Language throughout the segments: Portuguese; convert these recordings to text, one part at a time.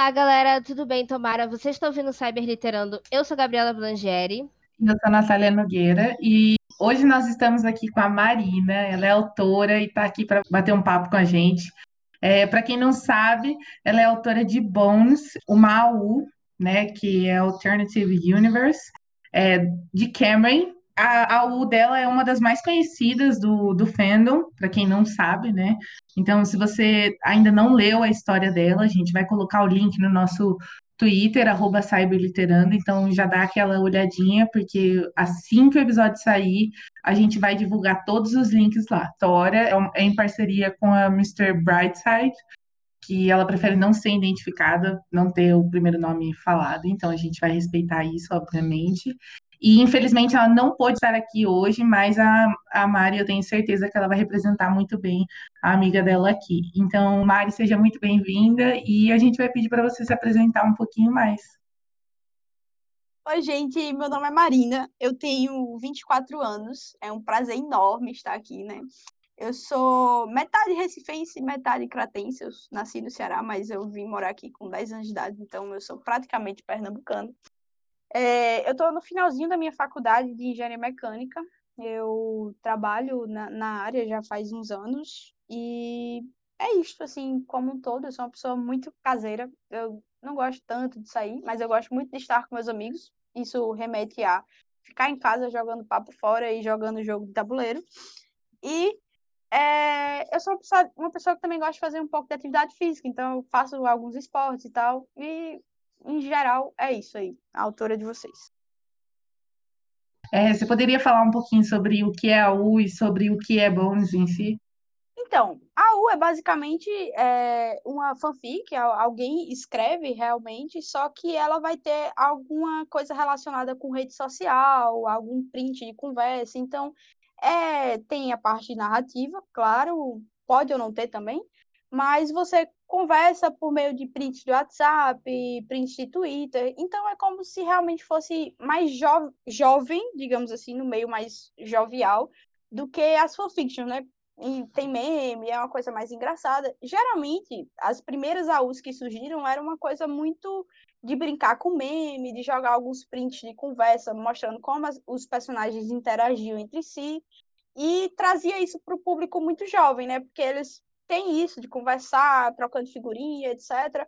Olá, galera, tudo bem, Tomara? Vocês estão ouvindo Cyberliterando? Eu sou Gabriela Blangieri. Eu sou a Natália Nogueira e hoje nós estamos aqui com a Marina. Ela é autora e está aqui para bater um papo com a gente. É, para quem não sabe, ela é autora de Bones, uma AU, né, que é Alternative Universe, é, de Cameron. A AU dela é uma das mais conhecidas do, do fandom, para quem não sabe, né? Então, se você ainda não leu a história dela, a gente vai colocar o link no nosso Twitter, arroba Cyberliterando, então já dá aquela olhadinha, porque assim que o episódio sair, a gente vai divulgar todos os links lá. Tora é, é em parceria com a Mr. Brightside, que ela prefere não ser identificada, não ter o primeiro nome falado, então a gente vai respeitar isso, obviamente. E infelizmente ela não pôde estar aqui hoje, mas a, a Mari, eu tenho certeza que ela vai representar muito bem a amiga dela aqui. Então, Mari, seja muito bem-vinda e a gente vai pedir para você se apresentar um pouquinho mais. Oi, gente, meu nome é Marina, eu tenho 24 anos, é um prazer enorme estar aqui, né? Eu sou metade recifense, metade cratense, eu nasci no Ceará, mas eu vim morar aqui com 10 anos de idade, então eu sou praticamente pernambucano. É, eu estou no finalzinho da minha faculdade de engenharia mecânica. Eu trabalho na, na área já faz uns anos e é isso, assim, como um todo. Eu sou uma pessoa muito caseira. Eu não gosto tanto de sair, mas eu gosto muito de estar com meus amigos. Isso remete a ficar em casa jogando papo fora e jogando jogo de tabuleiro. E é, eu sou uma pessoa, uma pessoa que também gosta de fazer um pouco de atividade física, então eu faço alguns esportes e tal. E em geral, é isso aí, a autora de vocês. É, você poderia falar um pouquinho sobre o que é a U e sobre o que é Bones em si? Então, a U é basicamente é, uma fanfic, alguém escreve realmente, só que ela vai ter alguma coisa relacionada com rede social, algum print de conversa. Então, é, tem a parte narrativa, claro, pode ou não ter também, mas você conversa por meio de prints de WhatsApp, prints de Twitter. Então é como se realmente fosse mais jo jovem, digamos assim, no meio mais jovial do que as fanfictions, né? E tem meme, é uma coisa mais engraçada. Geralmente, as primeiras AUs que surgiram era uma coisa muito de brincar com meme, de jogar alguns prints de conversa, mostrando como as, os personagens interagiam entre si. E trazia isso para o público muito jovem, né? Porque eles tem isso de conversar, trocando figurinha, etc.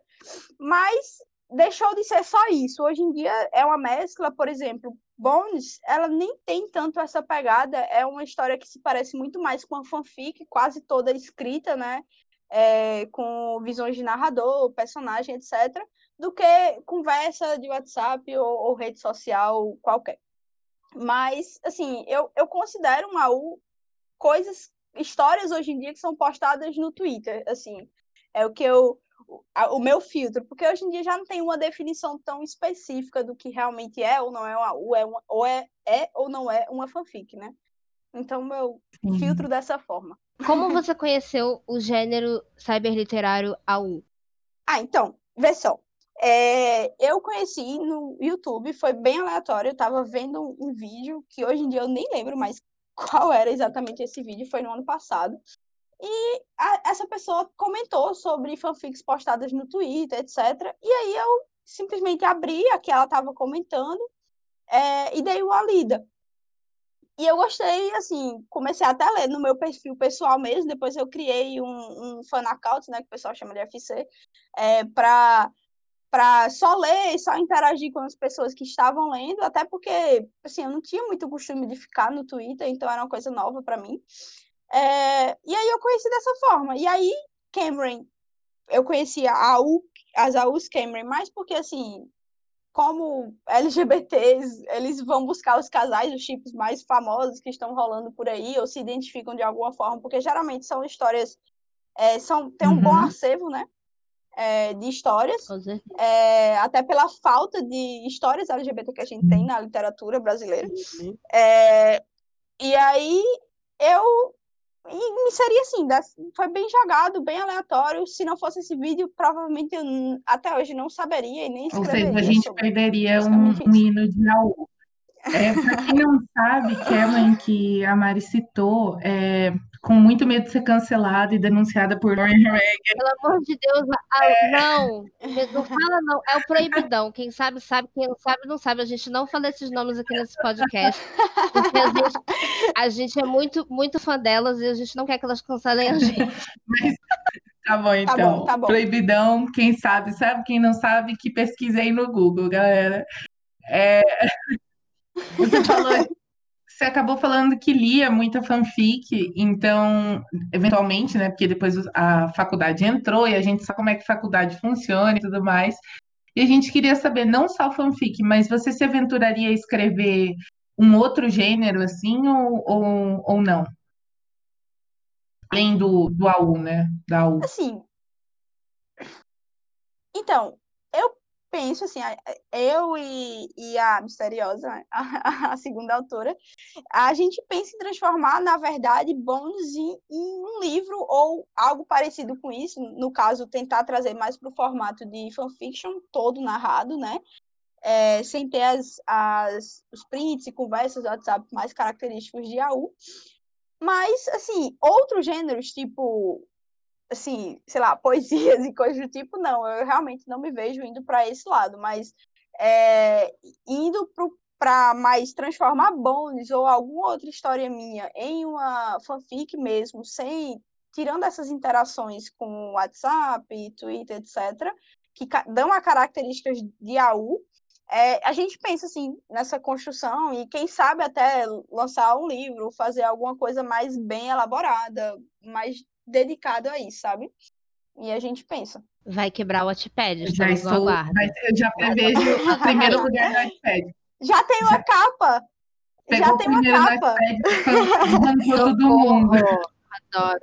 Mas deixou de ser só isso. Hoje em dia é uma mescla, por exemplo, Bones, ela nem tem tanto essa pegada, é uma história que se parece muito mais com a fanfic, quase toda escrita, né? É, com visões de narrador, personagem, etc., do que conversa de WhatsApp ou, ou rede social qualquer. Mas, assim, eu, eu considero uma U coisas histórias hoje em dia que são postadas no Twitter, assim, é o que eu o meu filtro, porque hoje em dia já não tem uma definição tão específica do que realmente é ou não é uma, ou é, uma, ou é, é ou não é uma fanfic, né? Então meu uhum. filtro dessa forma. Como você conheceu o gênero cyberliterário AU? Ah, então, vê só. É, eu conheci no YouTube, foi bem aleatório, eu tava vendo um, um vídeo que hoje em dia eu nem lembro mais qual era exatamente esse vídeo, foi no ano passado. E a, essa pessoa comentou sobre fanfics postadas no Twitter, etc. E aí eu simplesmente abri a que ela estava comentando é, e dei uma lida. E eu gostei, assim, comecei até a ler no meu perfil pessoal mesmo, depois eu criei um, um fan account, né, que o pessoal chama de FC, é, para para só ler e só interagir com as pessoas que estavam lendo, até porque, assim, eu não tinha muito costume de ficar no Twitter, então era uma coisa nova para mim. É, e aí eu conheci dessa forma. E aí, Cameron, eu conhecia a U, as AUs Cameron, mais porque, assim, como LGBTs, eles vão buscar os casais, os chips mais famosos que estão rolando por aí, ou se identificam de alguma forma, porque geralmente são histórias, é, são, tem um uhum. bom acervo, né? É, de histórias, é, até pela falta de histórias LGBT que a gente tem na literatura brasileira. É, e aí eu me seria assim, foi bem jogado, bem aleatório. Se não fosse esse vídeo, provavelmente eu até hoje não saberia e nem escreveria. Ou seja, a gente perderia um, um hino de Raul. É, para quem não sabe, Cameron, que a Mari citou, é, com muito medo de ser cancelada e denunciada por Lauren Reagan. Pelo amor de Deus, é... não, não fala não, é o proibidão. Quem sabe, sabe, quem não sabe, não sabe. A gente não fala esses nomes aqui nesse podcast, porque a gente, a gente é muito, muito fã delas e a gente não quer que elas cancelem a gente. Mas... Tá bom, então. Tá bom, tá bom. Proibidão, quem sabe, sabe, quem não sabe, que pesquisei no Google, galera. É... Você falou, você acabou falando que lia muita fanfic, então, eventualmente, né? Porque depois a faculdade entrou e a gente sabe como é que faculdade funciona e tudo mais. E a gente queria saber, não só fanfic, mas você se aventuraria a escrever um outro gênero assim ou, ou, ou não? Além do, do AU, né? Da AU. Assim. Então, penso assim, eu e, e a misteriosa, a, a, segunda autora, a gente pensa em transformar, na verdade, bônus em, em, um livro ou algo parecido com isso. No caso, tentar trazer mais para o formato de fanfiction, todo narrado, né? É, sem ter as, as, os prints e conversas do WhatsApp mais característicos de AU. Mas, assim, outros gêneros, tipo assim, sei lá, poesias e coisas do tipo, não, eu realmente não me vejo indo para esse lado, mas é, indo para mais transformar Bones ou alguma outra história minha em uma fanfic mesmo, sem tirando essas interações com WhatsApp, Twitter, etc., que dão a características de AU, é, a gente pensa assim nessa construção e quem sabe até lançar um livro, fazer alguma coisa mais bem elaborada, mais dedicado a isso, sabe? E a gente pensa. Vai quebrar o Wattpad, já estou, mas eu já prevejo o primeiro lugar no Wattpad. Já tem uma já, capa. Já tem uma capa. Wattpad, todo mundo. Adoro.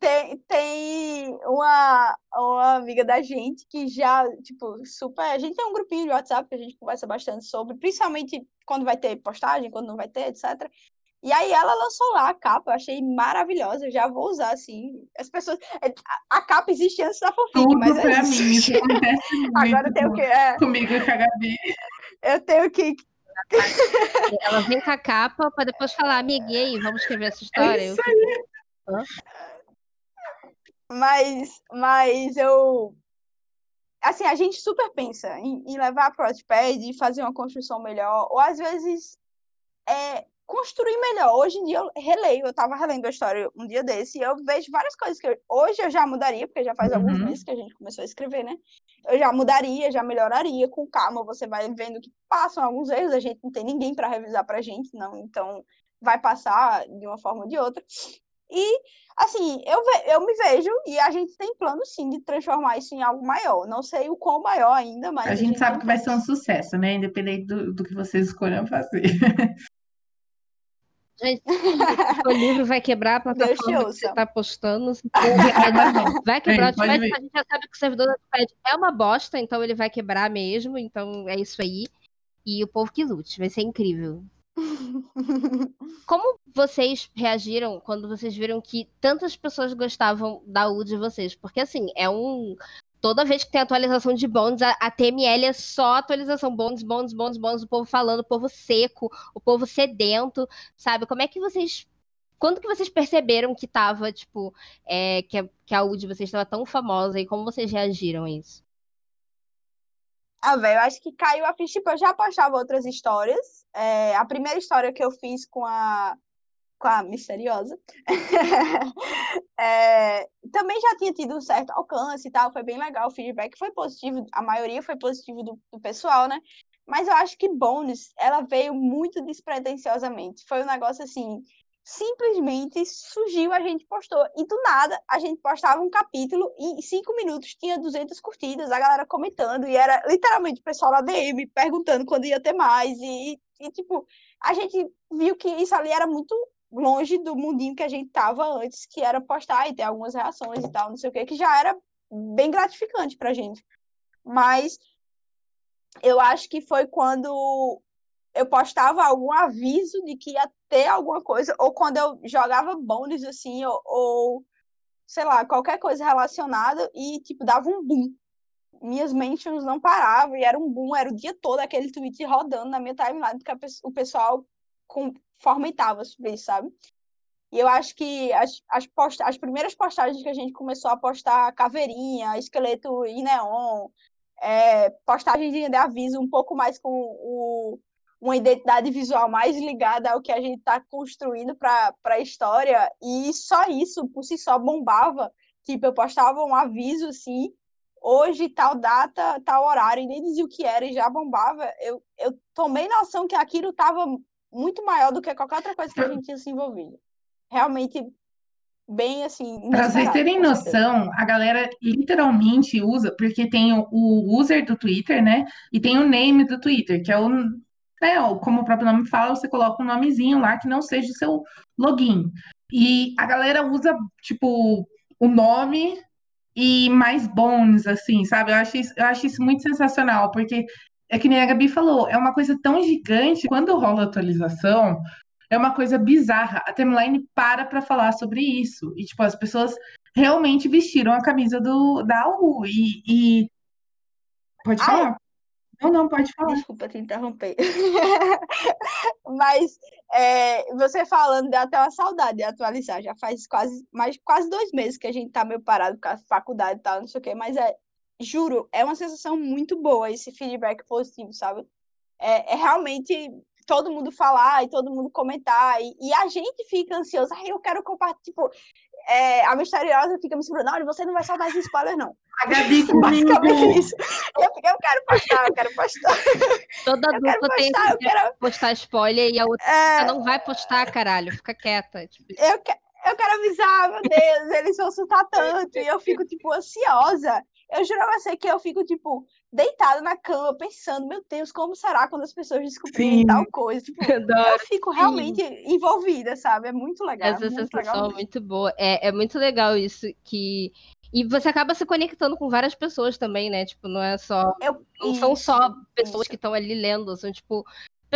Tem, tem uma, uma amiga da gente que já, tipo, super. A gente tem um grupinho de WhatsApp que a gente conversa bastante sobre, principalmente quando vai ter postagem, quando não vai ter, etc. E aí ela lançou lá a capa, eu achei maravilhosa, eu já vou usar, assim. As pessoas. É, a capa existe antes da fanfic, Tudo mas. Pra é mim, isso acontece muito Agora tem o que. É... Comigo e com a Gabi. Eu tenho que. Ela vem com a capa para depois falar, amiga, e aí, vamos escrever essa história? É isso aí. Eu... Mas, mas eu. Assim, a gente super pensa em, em levar para o Wattpad e fazer uma construção melhor, ou às vezes é, construir melhor. Hoje em dia eu releio, eu estava relendo a história um dia desse e eu vejo várias coisas que eu, hoje eu já mudaria, porque já faz uhum. alguns meses que a gente começou a escrever, né? Eu já mudaria, já melhoraria, com calma você vai vendo que passam alguns erros, a gente não tem ninguém para revisar pra gente, não, então vai passar de uma forma ou de outra. E, assim, eu, ve eu me vejo e a gente tem plano, sim, de transformar isso em algo maior. Não sei o quão maior ainda, mas. A, a gente, gente, sabe que vai ser um sucesso, né? Independente do, do que vocês escolham fazer. Gente, o livro vai quebrar a plataforma que você está postando. Vai quebrar o a gente já sabe que o servidor do Notepad é uma bosta, então ele vai quebrar mesmo. Então é isso aí. E o povo que lute, vai ser incrível. Como vocês reagiram quando vocês viram que tantas pessoas gostavam da U de vocês? Porque assim, é um toda vez que tem atualização de bonds, a, a TML é só atualização, bonds, bonds, bonds, bonds, o povo falando, o povo seco, o povo sedento, sabe? Como é que vocês quando que vocês perceberam que tava, tipo, é, que, a, que a U de vocês estava tão famosa e como vocês reagiram a isso? Ah, velho, acho que caiu a ficha. Tipo, eu já postava outras histórias. É, a primeira história que eu fiz com a com a misteriosa, é, também já tinha tido um certo alcance e tal, foi bem legal, o feedback foi positivo, a maioria foi positivo do, do pessoal, né? Mas eu acho que Bones, ela veio muito despretensiosamente. Foi um negócio assim, simplesmente surgiu, a gente postou. E do nada, a gente postava um capítulo e em cinco minutos tinha 200 curtidas, a galera comentando. E era literalmente o pessoal na DM perguntando quando ia ter mais. E, e tipo, a gente viu que isso ali era muito longe do mundinho que a gente tava antes, que era postar e ter algumas reações e tal, não sei o que, que já era bem gratificante pra gente. Mas eu acho que foi quando eu postava algum aviso de que ia ter alguma coisa, ou quando eu jogava bônus, assim, ou, ou sei lá, qualquer coisa relacionada e, tipo, dava um boom. Minhas mentions não paravam e era um boom, era o dia todo aquele tweet rodando na minha timeline, porque o pessoal com, fomentava sobre isso, sabe? E eu acho que as, as, post... as primeiras postagens que a gente começou a postar caveirinha, esqueleto em neon, é, postagens de aviso um pouco mais com o, uma identidade visual mais ligada ao que a gente está construindo para a história, e só isso por si só bombava. Tipo, eu postava um aviso assim, hoje, tal data, tal horário, e nem dizia o que era e já bombava. Eu, eu tomei noção que aquilo estava muito maior do que qualquer outra coisa que a gente tinha se envolvido. Realmente bem assim. Para vocês terem noção, a galera literalmente usa, porque tem o, o, user do Twitter, né? E tem o name do Twitter, que é o. Né, como o próprio nome fala, você coloca um nomezinho lá que não seja o seu login. E a galera usa, tipo, o nome e mais bônus, assim, sabe? Eu acho isso, eu acho isso muito sensacional, porque é que nem a Gabi falou, é uma coisa tão gigante, quando rola atualização, é uma coisa bizarra. A timeline para para falar sobre isso. E, tipo, as pessoas realmente vestiram a camisa do, da AU. E, e... Pode falar? Não, não, pode falar. Desculpa te interromper. Mas é, você falando, dá até uma saudade de atualizar. Já faz quase, mais, quase dois meses que a gente tá meio parado com a faculdade e tal, não sei o quê. Mas é, juro, é uma sensação muito boa esse feedback positivo, sabe? É, é realmente todo mundo falar e todo mundo comentar, e, e a gente fica ansioso, ai, eu quero compartilhar, tipo, é, a misteriosa fica me segurando, olha, você não vai soltar esse spoiler, não. A Gabi Basicamente isso. Eu, eu quero postar, eu quero postar. Toda eu dupla tem que quero... postar spoiler e a outra é... não vai postar, caralho, fica quieta. Tipo... Eu, que... eu quero avisar, meu Deus, eles vão soltar tanto, e eu fico, tipo, ansiosa. Eu juro a você que eu fico, tipo, deitada na cama, pensando, meu Deus, como será quando as pessoas descobrirem Sim. tal coisa? Tipo, eu fico realmente Sim. envolvida, sabe? É muito legal. Essa muito sensação legal é muito boa. É, é muito legal isso que. E você acaba se conectando com várias pessoas também, né? Tipo, não é só. Eu... Não são só pessoas isso. que estão ali lendo, são, tipo,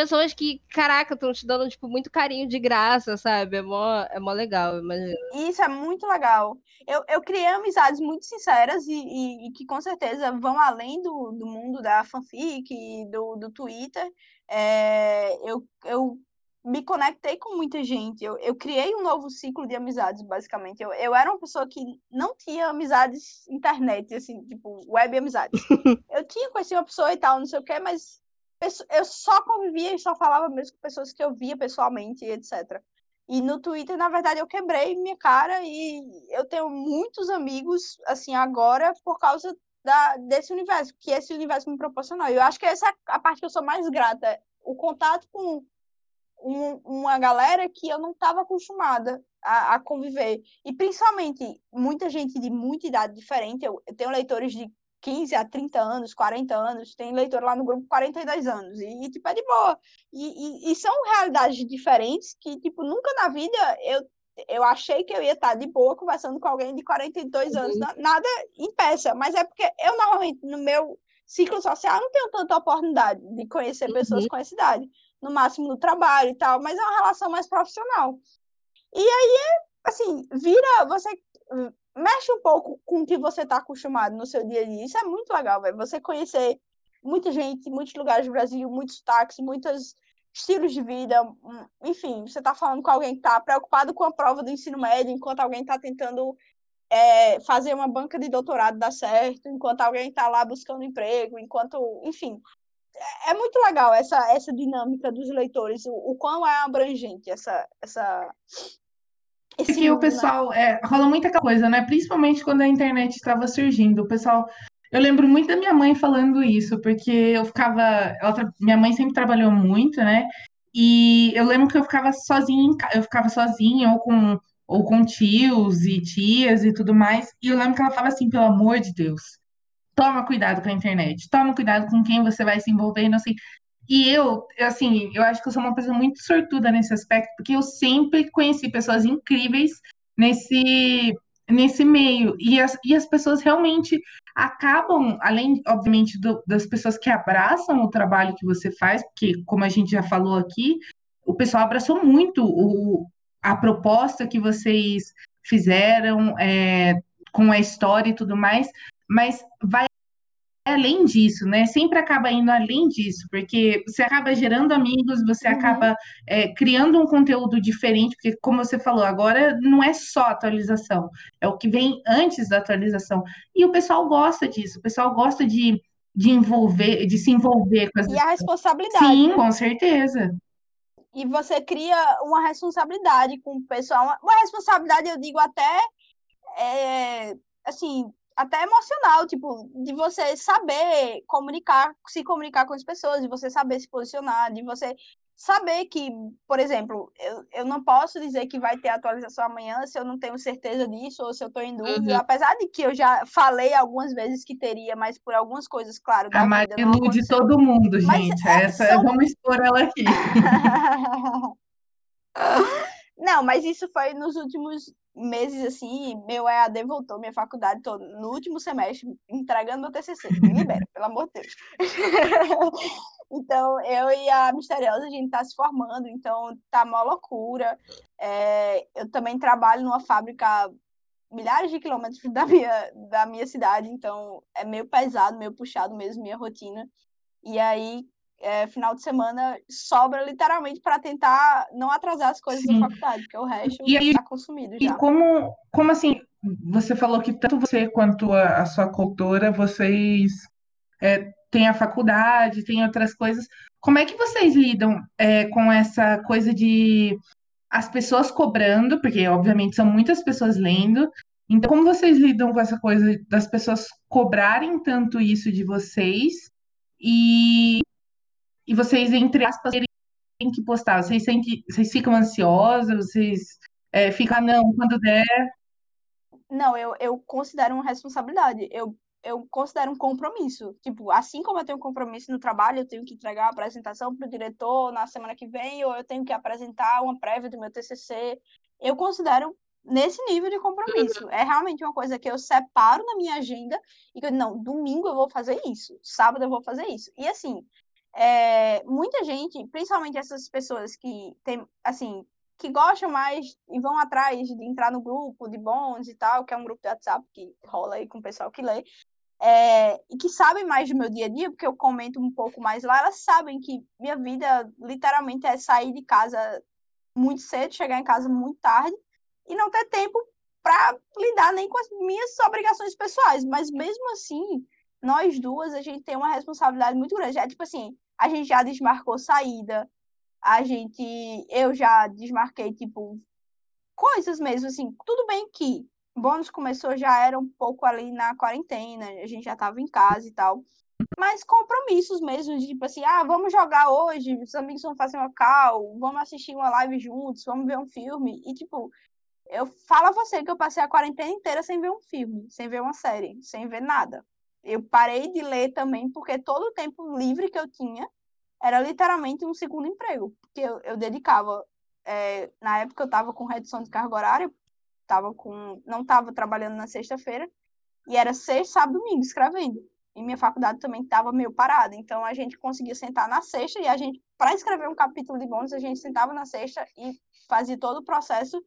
pessoas que, caraca, estão te dando, tipo, muito carinho de graça, sabe? É mó, é mó legal, imagina. Isso é muito legal. Eu, eu criei amizades muito sinceras e, e, e que com certeza vão além do, do mundo da fanfic e do, do Twitter. É, eu, eu me conectei com muita gente. Eu, eu criei um novo ciclo de amizades, basicamente. Eu, eu era uma pessoa que não tinha amizades internet, assim, tipo, web amizades. eu tinha conhecido uma pessoa e tal, não sei o quê, mas eu só convivia e só falava mesmo com pessoas que eu via pessoalmente, etc. E no Twitter, na verdade, eu quebrei minha cara e eu tenho muitos amigos, assim, agora, por causa da, desse universo, que esse universo me proporcionou. Eu acho que essa é a parte que eu sou mais grata, o contato com um, uma galera que eu não estava acostumada a, a, conviver. E, principalmente, muita gente de muita idade diferente. Eu, eu tenho leitores de 15 a 30 anos, 40 anos, tem leitor lá no grupo 42 anos, e, e tipo, é de boa. E, e, e, são realidades diferentes que, tipo, nunca na vida eu, eu achei que eu ia estar de boa conversando com alguém de 42 uhum. anos, nada impeça, mas é porque eu normalmente, no meu ciclo social, não tenho tanta oportunidade de conhecer uhum. pessoas com essa idade, no máximo no trabalho e tal, mas é uma relação mais profissional. E aí, assim, vira, você mexe um pouco com o que você está acostumado no seu dia a dia. Isso é muito legal, velho. Você conhecer muita gente, muitos lugares do Brasil, muitos táxis, muitos estilos de vida. Hum, enfim, você está falando com alguém que está preocupado com a prova do ensino médio, enquanto alguém está tentando é, fazer uma banca de doutorado dar certo, enquanto alguém está lá buscando emprego, enquanto, enfim. É, é muito legal essa, essa dinâmica dos leitores, o, o quão é abrangente essa, essa, esse que o né? pessoal é, rola muita coisa, né? Principalmente quando a internet estava surgindo. O pessoal. Eu lembro muito da minha mãe falando isso, porque eu ficava. Ela, minha mãe sempre trabalhou muito, né? E eu lembro que eu ficava sozinha, eu ficava sozinha, ou com, ou com tios e tias e tudo mais. E eu lembro que ela falava assim, pelo amor de Deus, toma cuidado com a internet, toma cuidado com quem você vai se envolver, não sei. E eu, assim, eu acho que eu sou uma pessoa muito sortuda nesse aspecto, porque eu sempre conheci pessoas incríveis nesse, nesse meio. E as, e as pessoas realmente acabam, além, obviamente, do, das pessoas que abraçam o trabalho que você faz, porque, como a gente já falou aqui, o pessoal abraçou muito o, a proposta que vocês fizeram é, com a história e tudo mais, mas vai além disso, né? Sempre acaba indo além disso, porque você acaba gerando amigos, você uhum. acaba é, criando um conteúdo diferente, porque, como você falou, agora não é só atualização, é o que vem antes da atualização. E o pessoal gosta disso, o pessoal gosta de, de envolver, de se envolver com as E a responsabilidade. Sim, né? com certeza. E você cria uma responsabilidade com o pessoal, uma, uma responsabilidade, eu digo até, é, assim, até emocional, tipo, de você saber comunicar, se comunicar com as pessoas, de você saber se posicionar, de você saber que, por exemplo, eu, eu não posso dizer que vai ter atualização amanhã se eu não tenho certeza disso ou se eu estou em dúvida, uhum. apesar de que eu já falei algumas vezes que teria, mas por algumas coisas, claro, A Maria ilude todo mundo, gente. É, Essa, são... vamos expor ela aqui. não, mas isso foi nos últimos meses assim, meu EAD voltou, minha faculdade, tô no último semestre, entregando meu TCC. Me libera, pelo amor de Deus. então, eu e a Misteriosa, a gente tá se formando, então tá uma loucura. É, eu também trabalho numa fábrica milhares de quilômetros da minha, da minha cidade, então é meio pesado, meio puxado mesmo minha rotina. E aí, é, final de semana sobra literalmente para tentar não atrasar as coisas Sim. da faculdade, porque o resto está consumido já. E como, como assim, você falou que tanto você quanto a, a sua cultura, vocês é, têm a faculdade, têm outras coisas. Como é que vocês lidam é, com essa coisa de as pessoas cobrando, porque obviamente são muitas pessoas lendo, então como vocês lidam com essa coisa das pessoas cobrarem tanto isso de vocês e e vocês, entre aspas, terem que postar? Vocês, sentem, vocês ficam ansiosos? Vocês é, ficam, ah, não, quando der? Não, eu, eu considero uma responsabilidade. Eu, eu considero um compromisso. Tipo, assim como eu tenho um compromisso no trabalho, eu tenho que entregar a apresentação para o diretor na semana que vem, ou eu tenho que apresentar uma prévia do meu TCC. Eu considero nesse nível de compromisso. É realmente uma coisa que eu separo na minha agenda e que, não, domingo eu vou fazer isso, sábado eu vou fazer isso. E assim, é, muita gente, principalmente essas pessoas que tem, assim, que gostam mais e vão atrás de entrar no grupo de bons e tal, que é um grupo de WhatsApp que rola aí com o pessoal que lê, é, e que sabem mais do meu dia a dia, porque eu comento um pouco mais lá, elas sabem que minha vida literalmente é sair de casa muito cedo, chegar em casa muito tarde e não ter tempo para lidar nem com as minhas obrigações pessoais, mas mesmo assim, nós duas, a gente tem uma responsabilidade muito grande. É tipo assim, a gente já desmarcou saída, a gente, eu já desmarquei, tipo, coisas mesmo, assim, tudo bem que bônus começou já era um pouco ali na quarentena, a gente já estava em casa e tal. Mas compromissos mesmo, de tipo assim, ah, vamos jogar hoje, os amigos vão fazer uma call, vamos assistir uma live juntos, vamos ver um filme. E, tipo, eu falo a você que eu passei a quarentena inteira sem ver um filme, sem ver uma série, sem ver nada eu parei de ler também porque todo o tempo livre que eu tinha era literalmente um segundo emprego, porque eu, eu dedicava, é, na época eu estava com redução de carga horária, tava com, não estava trabalhando na sexta-feira, e era sexta, sábado, domingo, escrevendo. E minha faculdade também estava meio parada, então a gente conseguia sentar na sexta, e a gente, para escrever um capítulo de bônus, a gente sentava na sexta e fazia todo o processo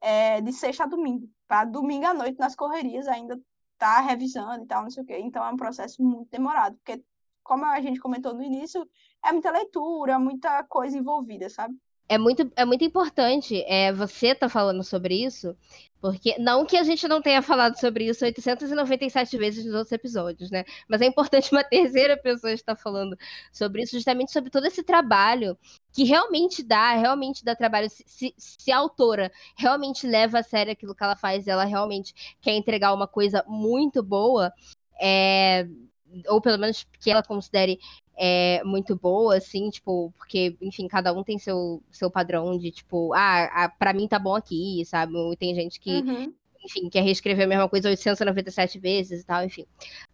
é, de sexta a domingo, para domingo à noite nas correrias ainda tá revisando e tal, não sei o quê. Então é um processo muito demorado, porque, como a gente comentou no início, é muita leitura, muita coisa envolvida, sabe? É muito, é muito importante é, você tá falando sobre isso, porque não que a gente não tenha falado sobre isso 897 vezes nos outros episódios, né? Mas é importante uma terceira pessoa estar falando sobre isso, justamente sobre todo esse trabalho que realmente dá, realmente dá trabalho. Se, se, se, a autora realmente leva a sério aquilo que ela faz, ela realmente quer entregar uma coisa muito boa, é, ou pelo menos que ela considere é, muito boa, assim, tipo, porque, enfim, cada um tem seu, seu padrão de, tipo, ah, ah pra mim tá bom aqui, sabe? Tem gente que, uhum. enfim, quer reescrever a mesma coisa 897 vezes e tal, enfim.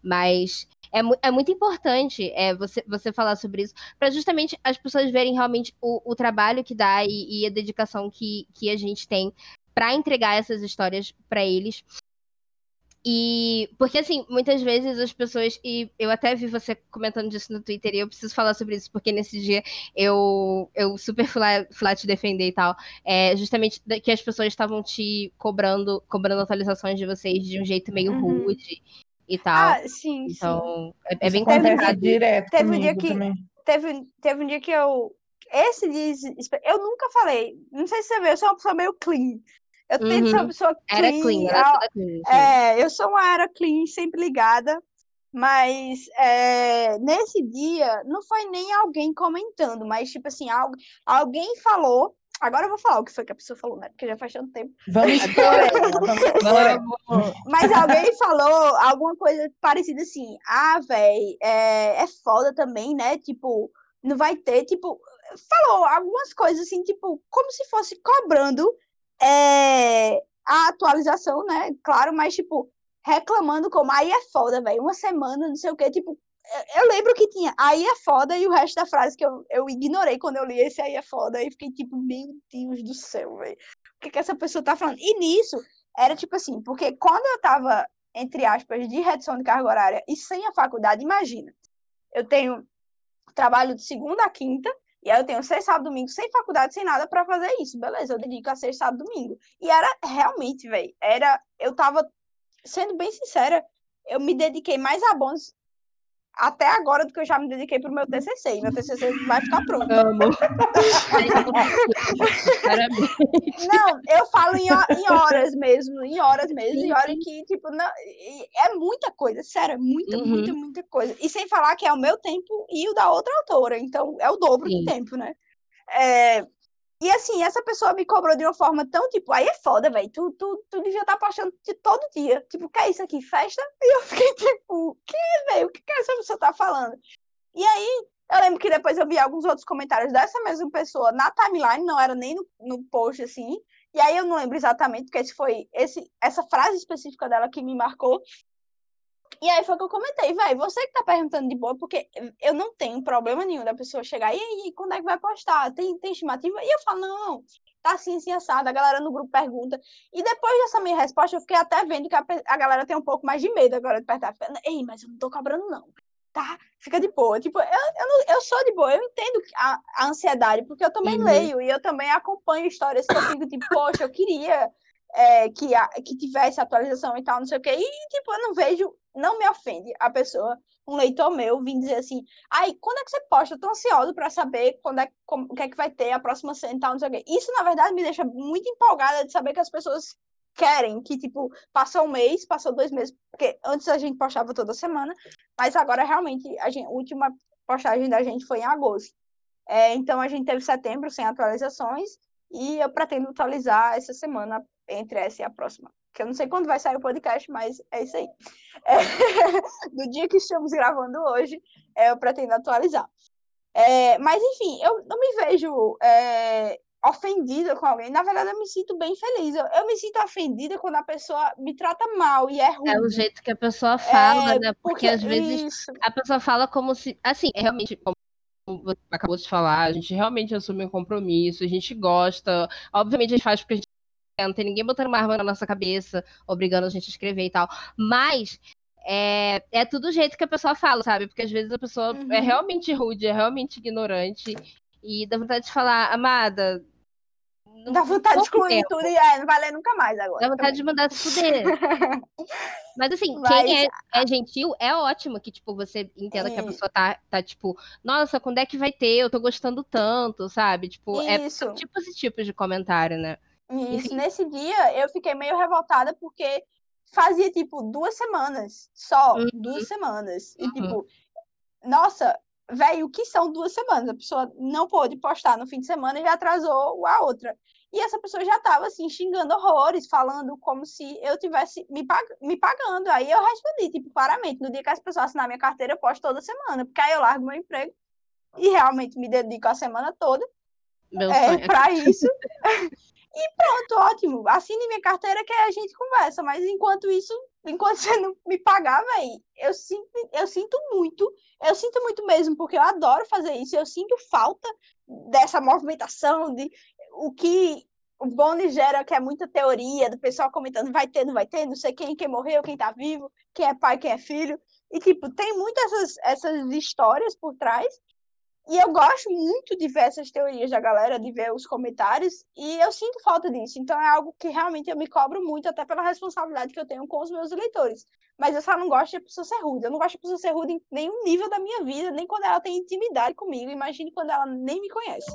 Mas é, é muito importante é, você, você falar sobre isso, para justamente as pessoas verem realmente o, o trabalho que dá e, e, a dedicação que, que a gente tem para entregar essas histórias para eles. E porque assim, muitas vezes as pessoas e eu até vi você comentando disso no Twitter e eu preciso falar sobre isso porque nesse dia eu eu super fui lá, fui lá te defender e tal, é justamente que as pessoas estavam te cobrando, cobrando atualizações de vocês de um jeito meio uhum. rude e tal. Ah, sim, então, sim. É, é bem complicado. Direto teve um dia que teve teve um dia que eu esse dia eu nunca falei, não sei se você vê, eu sou uma pessoa meio clean. Eu tento uhum. ser uma pessoa clean. Era clean, era clean. É, eu sou uma era clean, sempre ligada. Mas é, nesse dia, não foi nem alguém comentando, mas tipo assim, alguém falou. Agora eu vou falar o que foi que a pessoa falou, né? Porque já faz tanto tempo. Vamos explorar. mas alguém falou alguma coisa parecida assim. Ah, velho, é, é foda também, né? Tipo, não vai ter, tipo, falou algumas coisas assim, tipo, como se fosse cobrando é, a atualização, né? Claro, mas, tipo, reclamando como aí é foda, velho. Uma semana, não sei o quê, tipo. Eu lembro que tinha aí é foda e o resto da frase que eu, eu ignorei quando eu li esse aí é foda. E fiquei tipo, meu Deus do céu, velho. O que, que essa pessoa tá falando? E nisso, era tipo assim, porque quando eu tava, entre aspas, de redução de carga horária e sem a faculdade, imagina, eu tenho trabalho de segunda a quinta, e aí eu tenho sexta, sábado, domingo, sem faculdade, sem nada para fazer isso. Beleza, eu dedico a sexta, sábado, domingo. E era realmente, velho, era. Eu tava, sendo bem sincera, eu me dediquei mais a bons até agora do que eu já me dediquei pro meu TCC. Meu TCC vai ficar pronto. Amo. não, eu falo em, em, horas mesmo, em horas mesmo, em horas que, tipo, não, é muita coisa, sério, é muita, uhum. muita, muita coisa. E sem falar que é o meu tempo e o da outra autora, então é o dobro Sim. do tempo, né? É, e assim, essa pessoa me cobrou de uma forma tão, tipo, aí é foda, velho. Tu, tu, tu devia estar tá postando de todo dia. Tipo, que é isso aqui? Festa? E eu fiquei tipo, que, velho? O que, que essa pessoa tá falando? E aí, eu lembro que depois eu vi alguns outros comentários dessa mesma pessoa na timeline, não era nem no, no post, assim. E aí eu não lembro exatamente, porque esse foi esse, essa frase específica dela que me marcou. E aí foi que eu comentei, velho, você que tá perguntando de boa, porque eu não tenho problema nenhum da pessoa chegar, e aí, quando é que vai postar? Tem, tem estimativa? E eu falo, não, tá assim, assim, assado. A galera no grupo pergunta. E depois dessa minha resposta, eu fiquei até vendo que a, a galera tem um pouco mais de medo agora de perguntar. Ei, mas eu não tô cobrando, não. Tá? Fica de boa. Tipo, eu, eu, não, eu sou de boa, eu entendo a, a ansiedade, porque eu também uhum. leio e eu também acompanho histórias que eu fico tipo, poxa, eu queria é, que, a, que tivesse atualização e tal, não sei o quê. E, tipo, eu não vejo não me ofende a pessoa, um leitor meu, vir dizer assim, ai, quando é que você posta? Eu tô ansioso para saber quando é, como, o que é que vai ter a próxima cena e tal, não sei o quê. Isso, na verdade, me deixa muito empolgada de saber que as pessoas querem, que, tipo, passou um mês, passou dois meses, porque antes a gente postava toda semana, mas agora, realmente, a, gente, a última postagem da gente foi em agosto. É, então, a gente teve setembro sem atualizações, e eu pretendo atualizar essa semana entre essa e a próxima que eu não sei quando vai sair o podcast, mas é isso aí. É, do dia que estamos gravando hoje, é, eu pretendo atualizar. É, mas, enfim, eu não me vejo é, ofendida com alguém. Na verdade, eu me sinto bem feliz. Eu, eu, me sinto ofendida quando a pessoa me trata mal e é ruim. É o jeito que a pessoa fala, é, né? Porque, porque, às vezes isso. a pessoa fala como se. Assim, é realmente, como você acabou de falar, a gente realmente assume um compromisso, a gente gosta. Obviamente, a gente faz porque a gente não tem ninguém botando uma arma na nossa cabeça, obrigando a gente a escrever e tal. Mas é, é tudo o jeito que a pessoa fala, sabe? Porque às vezes a pessoa é uhum. é realmente rude, é realmente ignorante. E dá vontade de falar, amada. Dá vontade de excluir tudo e é, não vai ler nunca mais agora. Dá vontade de mandar se fuder. Mas assim, quem é, é, gentil é ótimo que, tipo, você entenda é. que a pessoa tá, tá, tipo, nossa, quando é que vai ter? Eu tô gostando tanto, sabe? Tipo, Isso. é tipos e tipos de comentário, né? Isso, nesse dia eu fiquei meio revoltada porque fazia tipo duas semanas só, uhum. duas semanas. E uhum. tipo, nossa, velho, o que são duas semanas? A pessoa não pôde postar no fim de semana e já atrasou a outra. E essa pessoa já tava assim, xingando horrores, falando como se eu tivesse me, pag me pagando. Aí eu respondi, tipo, claramente, no dia que as pessoas assinarem minha carteira, eu posto toda semana, porque aí eu largo meu emprego e realmente me dedico a semana toda meu é, para isso. E pronto, ótimo. Assine minha carteira que a gente conversa. Mas enquanto isso, enquanto você não me pagar, velho, eu sinto, eu sinto muito. Eu sinto muito mesmo, porque eu adoro fazer isso. Eu sinto falta dessa movimentação, de o que o Boni gera que é muita teoria do pessoal comentando vai ter, não vai ter, não sei quem, quem morreu, quem tá vivo, quem é pai, quem é filho. E, tipo, tem muitas essas, essas histórias por trás. E eu gosto muito de ver essas teorias da galera, de ver os comentários, e eu sinto falta disso. Então é algo que realmente eu me cobro muito, até pela responsabilidade que eu tenho com os meus leitores. Mas eu só não gosto de pessoa ser rude. Eu não gosto de pessoa ser rude em nenhum nível da minha vida, nem quando ela tem intimidade comigo. Imagine quando ela nem me conhece.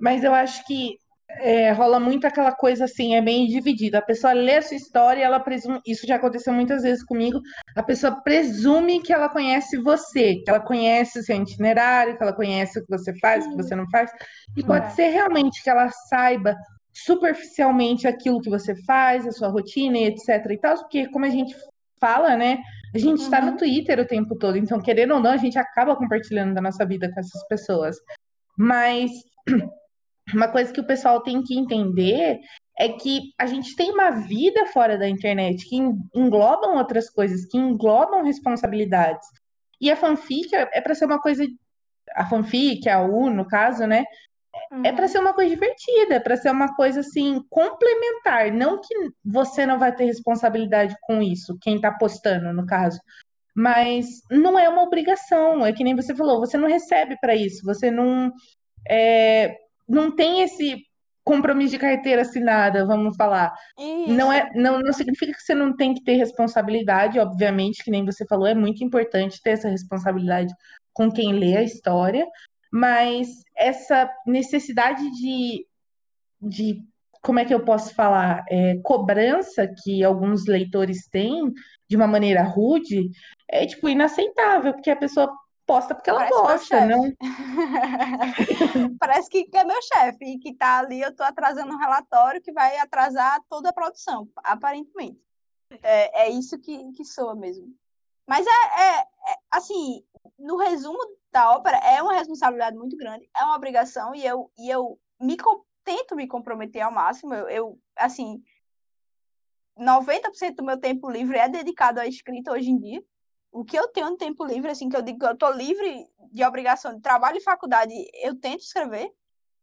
Mas eu acho que é, rola muito aquela coisa assim, é bem dividida. A pessoa lê a sua história, ela presume, isso já aconteceu muitas vezes comigo, a pessoa presume que ela conhece você, que ela conhece o seu itinerário, que ela conhece o que você faz, o que você não faz. E pode é. ser realmente que ela saiba superficialmente aquilo que você faz, a sua rotina e etc e tal, porque como a gente fala, né, a gente está uhum. no Twitter o tempo todo, então querendo ou não, a gente acaba compartilhando da nossa vida com essas pessoas. Mas uma coisa que o pessoal tem que entender é que a gente tem uma vida fora da internet que englobam outras coisas, que englobam responsabilidades. E a fanfic é, é para ser uma coisa. A fanfic, a U, no caso, né? É uhum. É para ser uma coisa divertida, é para ser uma coisa assim complementar, não que você não vai ter responsabilidade com isso, quem está postando, no caso. Mas não é uma obrigação, é que nem você falou, você não recebe para isso, você não é, não tem esse compromisso de carteira assinada, vamos falar. Não é, não, não significa que você não tem que ter responsabilidade, obviamente, que nem você falou, é muito importante ter essa responsabilidade com quem lê a história, mas essa necessidade de, de como é que eu posso falar, é, cobrança que alguns leitores têm de uma maneira rude, é tipo inaceitável, porque a pessoa posta porque ela Parece gosta, não. Parece que é meu chefe e que tá ali, eu tô atrasando um relatório que vai atrasar toda a produção, aparentemente. É, é isso que, que soa mesmo. Mas é, é, é, assim, no resumo da ópera, é uma responsabilidade muito grande, é uma obrigação, e eu, e eu me, tento me comprometer ao máximo. Eu, eu assim, 90% do meu tempo livre é dedicado à escrita hoje em dia o que eu tenho de tempo livre, assim, que eu digo que eu tô livre de obrigação de trabalho e faculdade, eu tento escrever,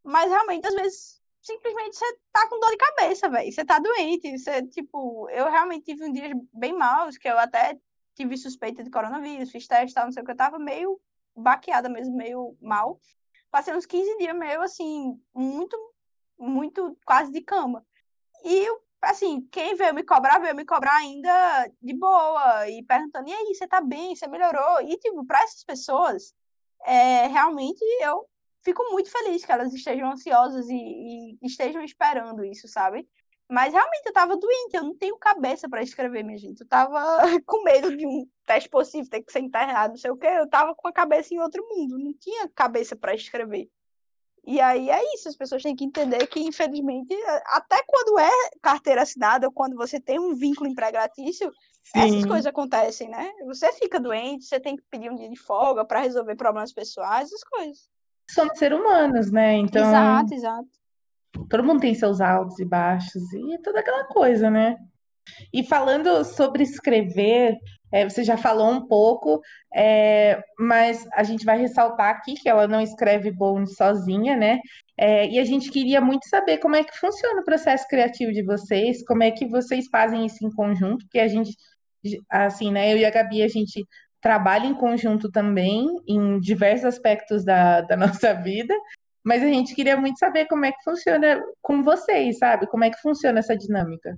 mas realmente, às vezes, simplesmente você tá com dor de cabeça, velho. Você tá doente, você, tipo, eu realmente tive um dia bem maus, que eu até tive suspeita de coronavírus, fiz teste, tal, não sei o que, eu tava meio baqueada mesmo, meio mal. Passei uns 15 dias meio, assim, muito, muito quase de cama. E eu assim, quem veio me cobrar, veio me cobrar ainda de boa, e perguntando, e aí, você tá bem, você melhorou? E, tipo, para essas pessoas, é, realmente eu fico muito feliz que elas estejam ansiosas e, e estejam esperando isso, sabe? Mas realmente eu tava doente, eu não tenho cabeça para escrever, minha gente. Eu tava com medo de um teste possível, ter que ser internado, não sei o quê. Eu tava com a cabeça em outro mundo, não tinha cabeça para escrever. E aí é isso, as pessoas têm que entender que, infelizmente, até quando é carteira assinada ou quando você tem um vínculo empregatício, Sim. essas coisas acontecem, né? Você fica doente, você tem que pedir um dia de folga para resolver problemas pessoais, essas coisas. Somos seres humanos, né? Então. Exato, exato. Todo mundo tem seus altos e baixos e toda aquela coisa, né? E falando sobre escrever, é, você já falou um pouco, é, mas a gente vai ressaltar aqui que ela não escreve Bones sozinha, né? É, e a gente queria muito saber como é que funciona o processo criativo de vocês, como é que vocês fazem isso em conjunto, porque a gente, assim, né? Eu e a Gabi, a gente trabalha em conjunto também, em diversos aspectos da, da nossa vida, mas a gente queria muito saber como é que funciona com vocês, sabe? Como é que funciona essa dinâmica.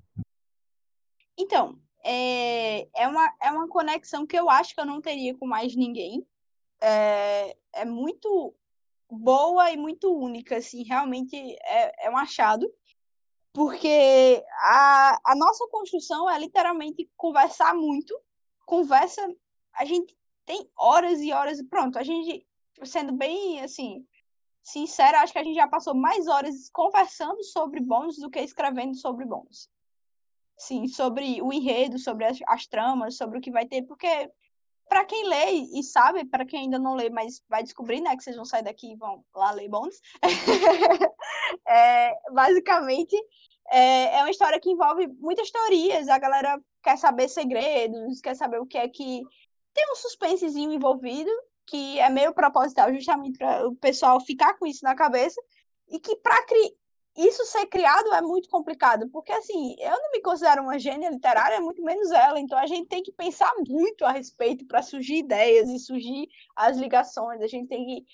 Então, é, é, uma, é uma conexão que eu acho que eu não teria com mais ninguém. É, é muito boa e muito única, assim, realmente é, é um achado, porque a, a nossa construção é literalmente conversar muito, conversa, a gente tem horas e horas, pronto, a gente, sendo bem, assim, sincera, acho que a gente já passou mais horas conversando sobre bônus do que escrevendo sobre bônus sim, sobre o enredo, sobre as, as tramas, sobre o que vai ter, porque para quem lê e sabe, para quem ainda não lê, mas vai descobrir, né, que vocês vão sair daqui e vão lá ler bônus, é, basicamente é, é uma história que envolve muitas teorias, a galera quer saber segredos, quer saber o que é que... Tem um suspensezinho envolvido, que é meio proposital, justamente para o pessoal ficar com isso na cabeça, e que para. Isso ser criado é muito complicado, porque assim, eu não me considero uma gênia literária, muito menos ela, então a gente tem que pensar muito a respeito para surgir ideias e surgir as ligações, a gente tem que.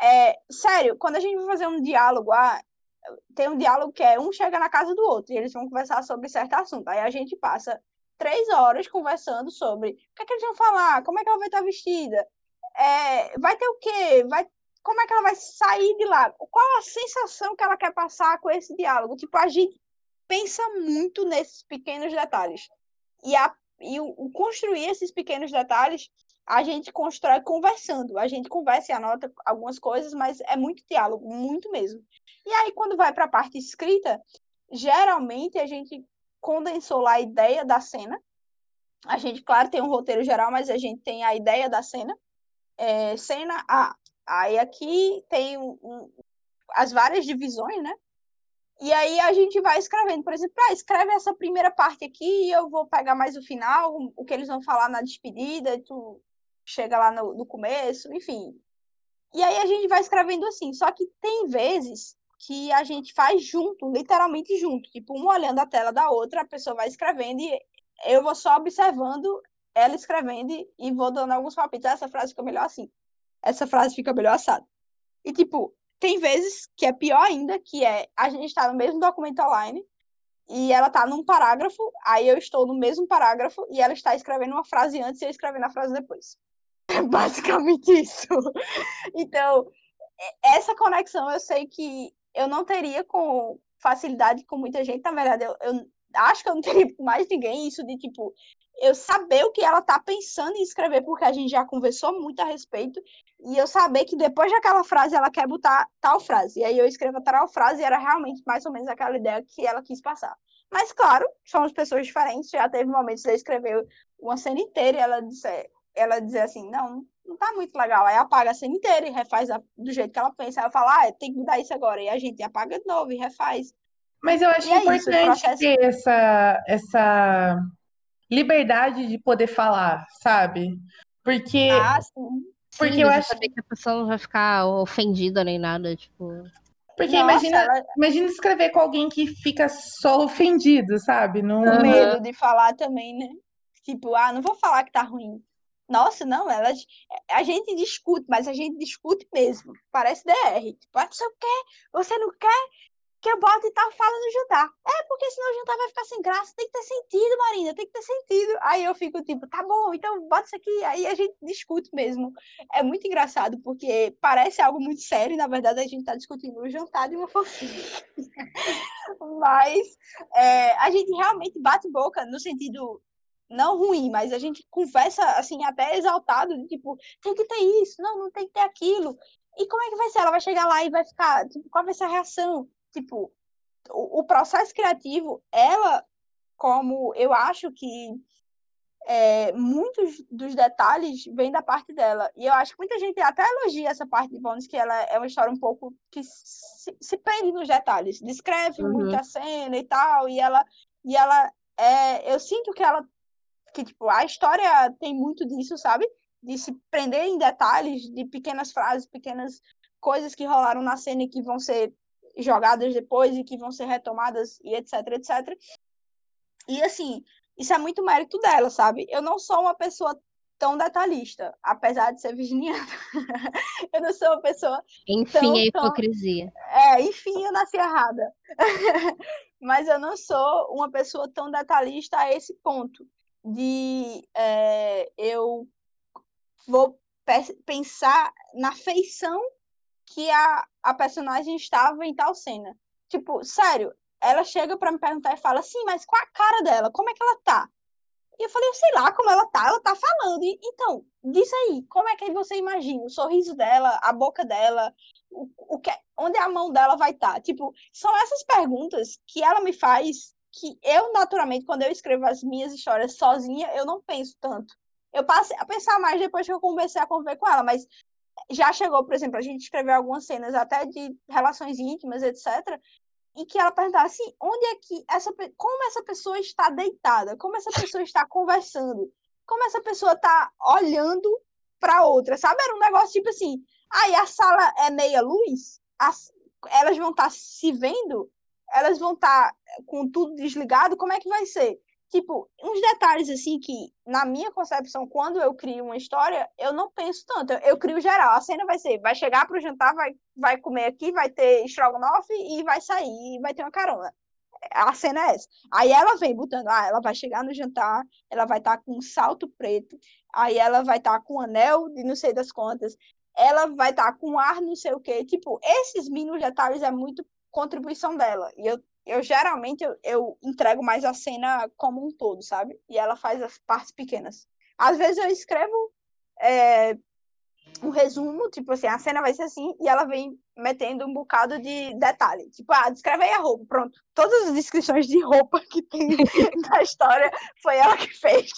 É, sério, quando a gente vai fazer um diálogo, ah, tem um diálogo que é um chega na casa do outro e eles vão conversar sobre certo assunto, aí a gente passa três horas conversando sobre o que, é que eles vão falar, como é que ela vai estar vestida, é, vai ter o quê? Vai como é que ela vai sair de lá? Qual a sensação que ela quer passar com esse diálogo? Tipo, a gente pensa muito nesses pequenos detalhes. E, a, e o, o construir esses pequenos detalhes, a gente constrói conversando. A gente conversa e anota algumas coisas, mas é muito diálogo, muito mesmo. E aí, quando vai para a parte escrita, geralmente a gente condensou lá a ideia da cena. A gente, claro, tem um roteiro geral, mas a gente tem a ideia da cena. É, cena A, Aí aqui tem um, um, as várias divisões, né? E aí a gente vai escrevendo, por exemplo, ah, escreve essa primeira parte aqui, eu vou pegar mais o final, o que eles vão falar na despedida, tu chega lá no, no começo, enfim. E aí a gente vai escrevendo assim, só que tem vezes que a gente faz junto, literalmente junto, tipo, uma olhando a tela da outra, a pessoa vai escrevendo e eu vou só observando ela escrevendo e vou dando alguns palpites. Essa frase ficou melhor assim essa frase fica melhor assada. E, tipo, tem vezes que é pior ainda, que é a gente está no mesmo documento online e ela tá num parágrafo, aí eu estou no mesmo parágrafo e ela está escrevendo uma frase antes e eu escrevendo a frase depois. É basicamente isso. Então, essa conexão eu sei que eu não teria com facilidade com muita gente, na verdade, eu, eu acho que eu não teria mais ninguém isso de, tipo, eu saber o que ela tá pensando em escrever, porque a gente já conversou muito a respeito, e eu saber que depois daquela frase ela quer botar tal frase. E aí eu escrevo tal frase e era realmente mais ou menos aquela ideia que ela quis passar. Mas, claro, somos pessoas diferentes. Já teve momentos de eu escrever uma cena inteira e ela dizer, ela dizer assim: não, não tá muito legal. Aí apaga a cena inteira e refaz a, do jeito que ela pensa. Ela fala: ah, tem que mudar isso agora. E a gente apaga de novo e refaz. Mas eu acho é importante isso, processo... ter essa, essa liberdade de poder falar, sabe? Porque. Ah, sim. Porque sim, eu acho. Saber que a pessoa não vai ficar ofendida nem nada, tipo. Porque Nossa, imagina, ela... imagina escrever com alguém que fica só ofendido, sabe? No... Com medo de falar também, né? Tipo, ah, não vou falar que tá ruim. Nossa, não, ela, a gente discute, mas a gente discute mesmo. Parece DR. Tipo, ah, você quer, você não quer, que eu boto e tal, fala no jantar. É, porque senão o jantar vai ficar sem graça. Tem que ter sentido, Marina, tem que ter sentido. Aí eu fico tipo, tá bom, então bota isso aqui. Aí a gente discute mesmo. É muito engraçado, porque parece algo muito sério, e na verdade a gente tá discutindo o jantar de uma fofinha. mas é, a gente realmente bate boca no sentido não ruim, mas a gente conversa assim até exaltado, tipo, tem que ter isso, não, não tem que ter aquilo. E como é que vai ser? Ela vai chegar lá e vai ficar, tipo, qual vai ser a reação? Tipo, o, o processo criativo, ela, como eu acho que é, muitos dos detalhes vêm da parte dela. E eu acho que muita gente até elogia essa parte de Bones, que ela é uma história um pouco que se, se prende nos detalhes. Descreve uhum. muito a cena e tal, e ela, e ela é, eu sinto que ela, que tipo, a história tem muito disso, sabe? De se prender em detalhes, de pequenas frases, pequenas coisas que rolaram na cena e que vão ser jogadas depois e que vão ser retomadas e etc, etc. E assim, isso é muito mérito dela, sabe? Eu não sou uma pessoa tão detalhista, apesar de ser virginiana. eu não sou uma pessoa. Enfim, tão, a hipocrisia. Tão... É, enfim, eu nasci errada. Mas eu não sou uma pessoa tão detalhista a esse ponto de é, eu vou pensar na feição que a, a personagem estava em tal cena. Tipo, sério, ela chega para me perguntar e fala assim, mas qual a cara dela? Como é que ela tá? E eu falei, sei lá como ela tá, ela tá falando. E, então, diz aí, como é que você imagina o sorriso dela, a boca dela, o, o que, onde a mão dela vai estar? Tá? Tipo, são essas perguntas que ela me faz que eu, naturalmente, quando eu escrevo as minhas histórias sozinha, eu não penso tanto. Eu passei a pensar mais depois que eu comecei a conviver com ela, mas já chegou, por exemplo, a gente escreveu algumas cenas até de relações íntimas, etc., e que ela perguntava assim, onde é que essa como essa pessoa está deitada, como essa pessoa está conversando, como essa pessoa está olhando para outra, sabe? Era um negócio tipo assim, aí ah, a sala é meia luz, as, elas vão estar tá se vendo, elas vão estar tá com tudo desligado, como é que vai ser? Tipo, uns detalhes assim que, na minha concepção, quando eu crio uma história, eu não penso tanto. Eu, eu crio geral. A cena vai ser, vai chegar pro jantar, vai, vai comer aqui, vai ter estrogonofe e vai sair, e vai ter uma carona. A cena é essa. Aí ela vem botando, ah, ela vai chegar no jantar, ela vai estar tá com um salto preto, aí ela vai estar tá com um anel de não sei das contas, ela vai estar tá com ar não sei o quê. Tipo, esses mínimos detalhes é muito contribuição dela. E eu eu geralmente eu, eu, entrego mais a cena como um todo, sabe? E ela faz as partes pequenas. Às vezes eu escrevo é, um resumo, tipo assim, a cena vai ser assim, e ela vem metendo um bocado de detalhe. Tipo, ah, descreve aí a roupa, pronto. Todas as descrições de roupa que tem na história foi ela que fez.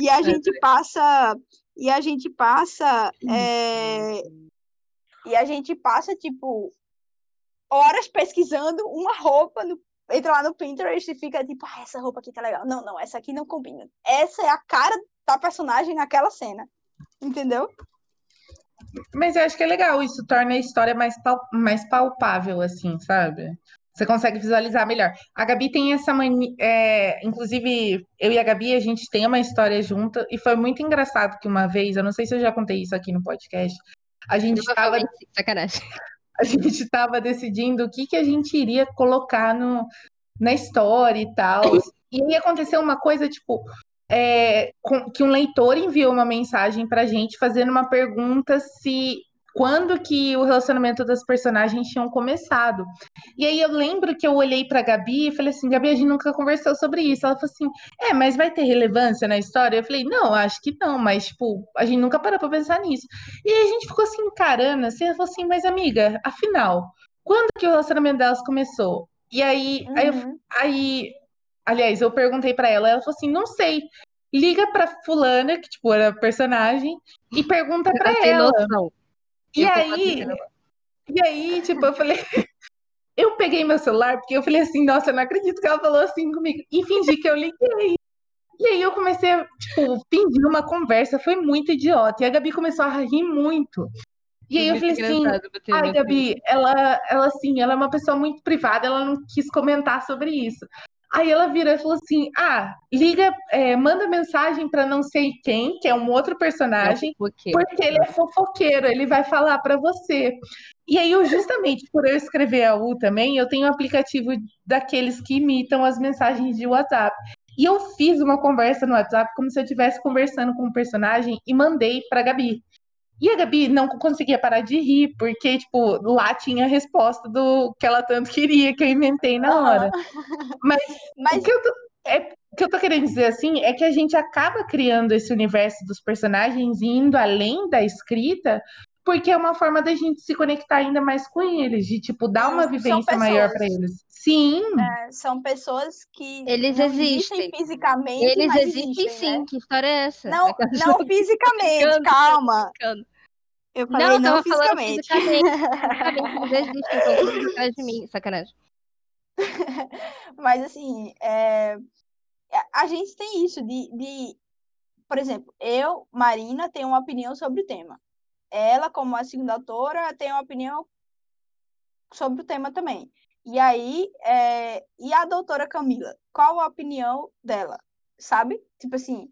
e a gente passa. E a gente passa. É, e a gente passa, tipo, horas pesquisando uma roupa no entra lá no Pinterest e fica tipo, ah, essa roupa aqui tá legal. Não, não, essa aqui não combina. Essa é a cara da personagem naquela cena. Entendeu? Mas eu acho que é legal, isso torna a história mais, pal mais palpável, assim, sabe? Você consegue visualizar melhor. A Gabi tem essa mania. É, inclusive, eu e a Gabi, a gente tem uma história junta, e foi muito engraçado que uma vez, eu não sei se eu já contei isso aqui no podcast, a gente estava. Sacanagem a gente estava decidindo o que, que a gente iria colocar no, na história e tal. E aí aconteceu uma coisa, tipo, é, com, que um leitor enviou uma mensagem pra gente fazendo uma pergunta se quando que o relacionamento das personagens tinham começado. E aí eu lembro que eu olhei pra Gabi e falei assim, Gabi, a gente nunca conversou sobre isso. Ela falou assim, é, mas vai ter relevância na história? Eu falei, não, acho que não, mas, tipo, a gente nunca parou pra pensar nisso. E aí a gente ficou assim, encarando, assim, ela falou assim, mas amiga, afinal, quando que o relacionamento delas começou? E aí, uhum. aí, eu, uhum. aí, aliás, eu perguntei para ela, ela falou assim, não sei. Liga pra fulana, que tipo era personagem, e pergunta para ela. Noção. E aí, e aí, tipo, eu falei, eu peguei meu celular, porque eu falei assim, nossa, eu não acredito que ela falou assim comigo, e fingi que eu liguei. E aí eu comecei a, tipo, fingir uma conversa, foi muito idiota. E a Gabi começou a rir muito. E aí eu falei assim, ai, Gabi, ela, ela assim, ela é uma pessoa muito privada, ela não quis comentar sobre isso. Aí ela vira e falou assim: Ah, liga, é, manda mensagem para não sei quem, que é um outro personagem, é porque ele é fofoqueiro, ele vai falar para você. E aí, eu, justamente por eu escrever a U também, eu tenho um aplicativo daqueles que imitam as mensagens de WhatsApp. E eu fiz uma conversa no WhatsApp como se eu estivesse conversando com um personagem e mandei para Gabi. E a Gabi não conseguia parar de rir, porque, tipo, lá tinha a resposta do que ela tanto queria, que eu inventei na hora. Mas, Mas... O, que eu tô, é, o que eu tô querendo dizer, assim, é que a gente acaba criando esse universo dos personagens e indo além da escrita, porque é uma forma da gente se conectar ainda mais com eles, de, tipo, dar uma vivência maior para eles. Sim. É, são pessoas que eles existem. fisicamente. Eles existem, existem sim. Né? Que história é essa? Não, não fisicamente, calma. Eu falei não, não fisicamente. fisicamente. fisicamente eles existem, atrás de mim, sacanagem. Mas assim, é... a gente tem isso de, de, por exemplo, eu, Marina, tenho uma opinião sobre o tema. Ela, como a segunda autora, tem uma opinião sobre o tema também. E aí, é... e a doutora Camila, qual a opinião dela? Sabe? Tipo assim.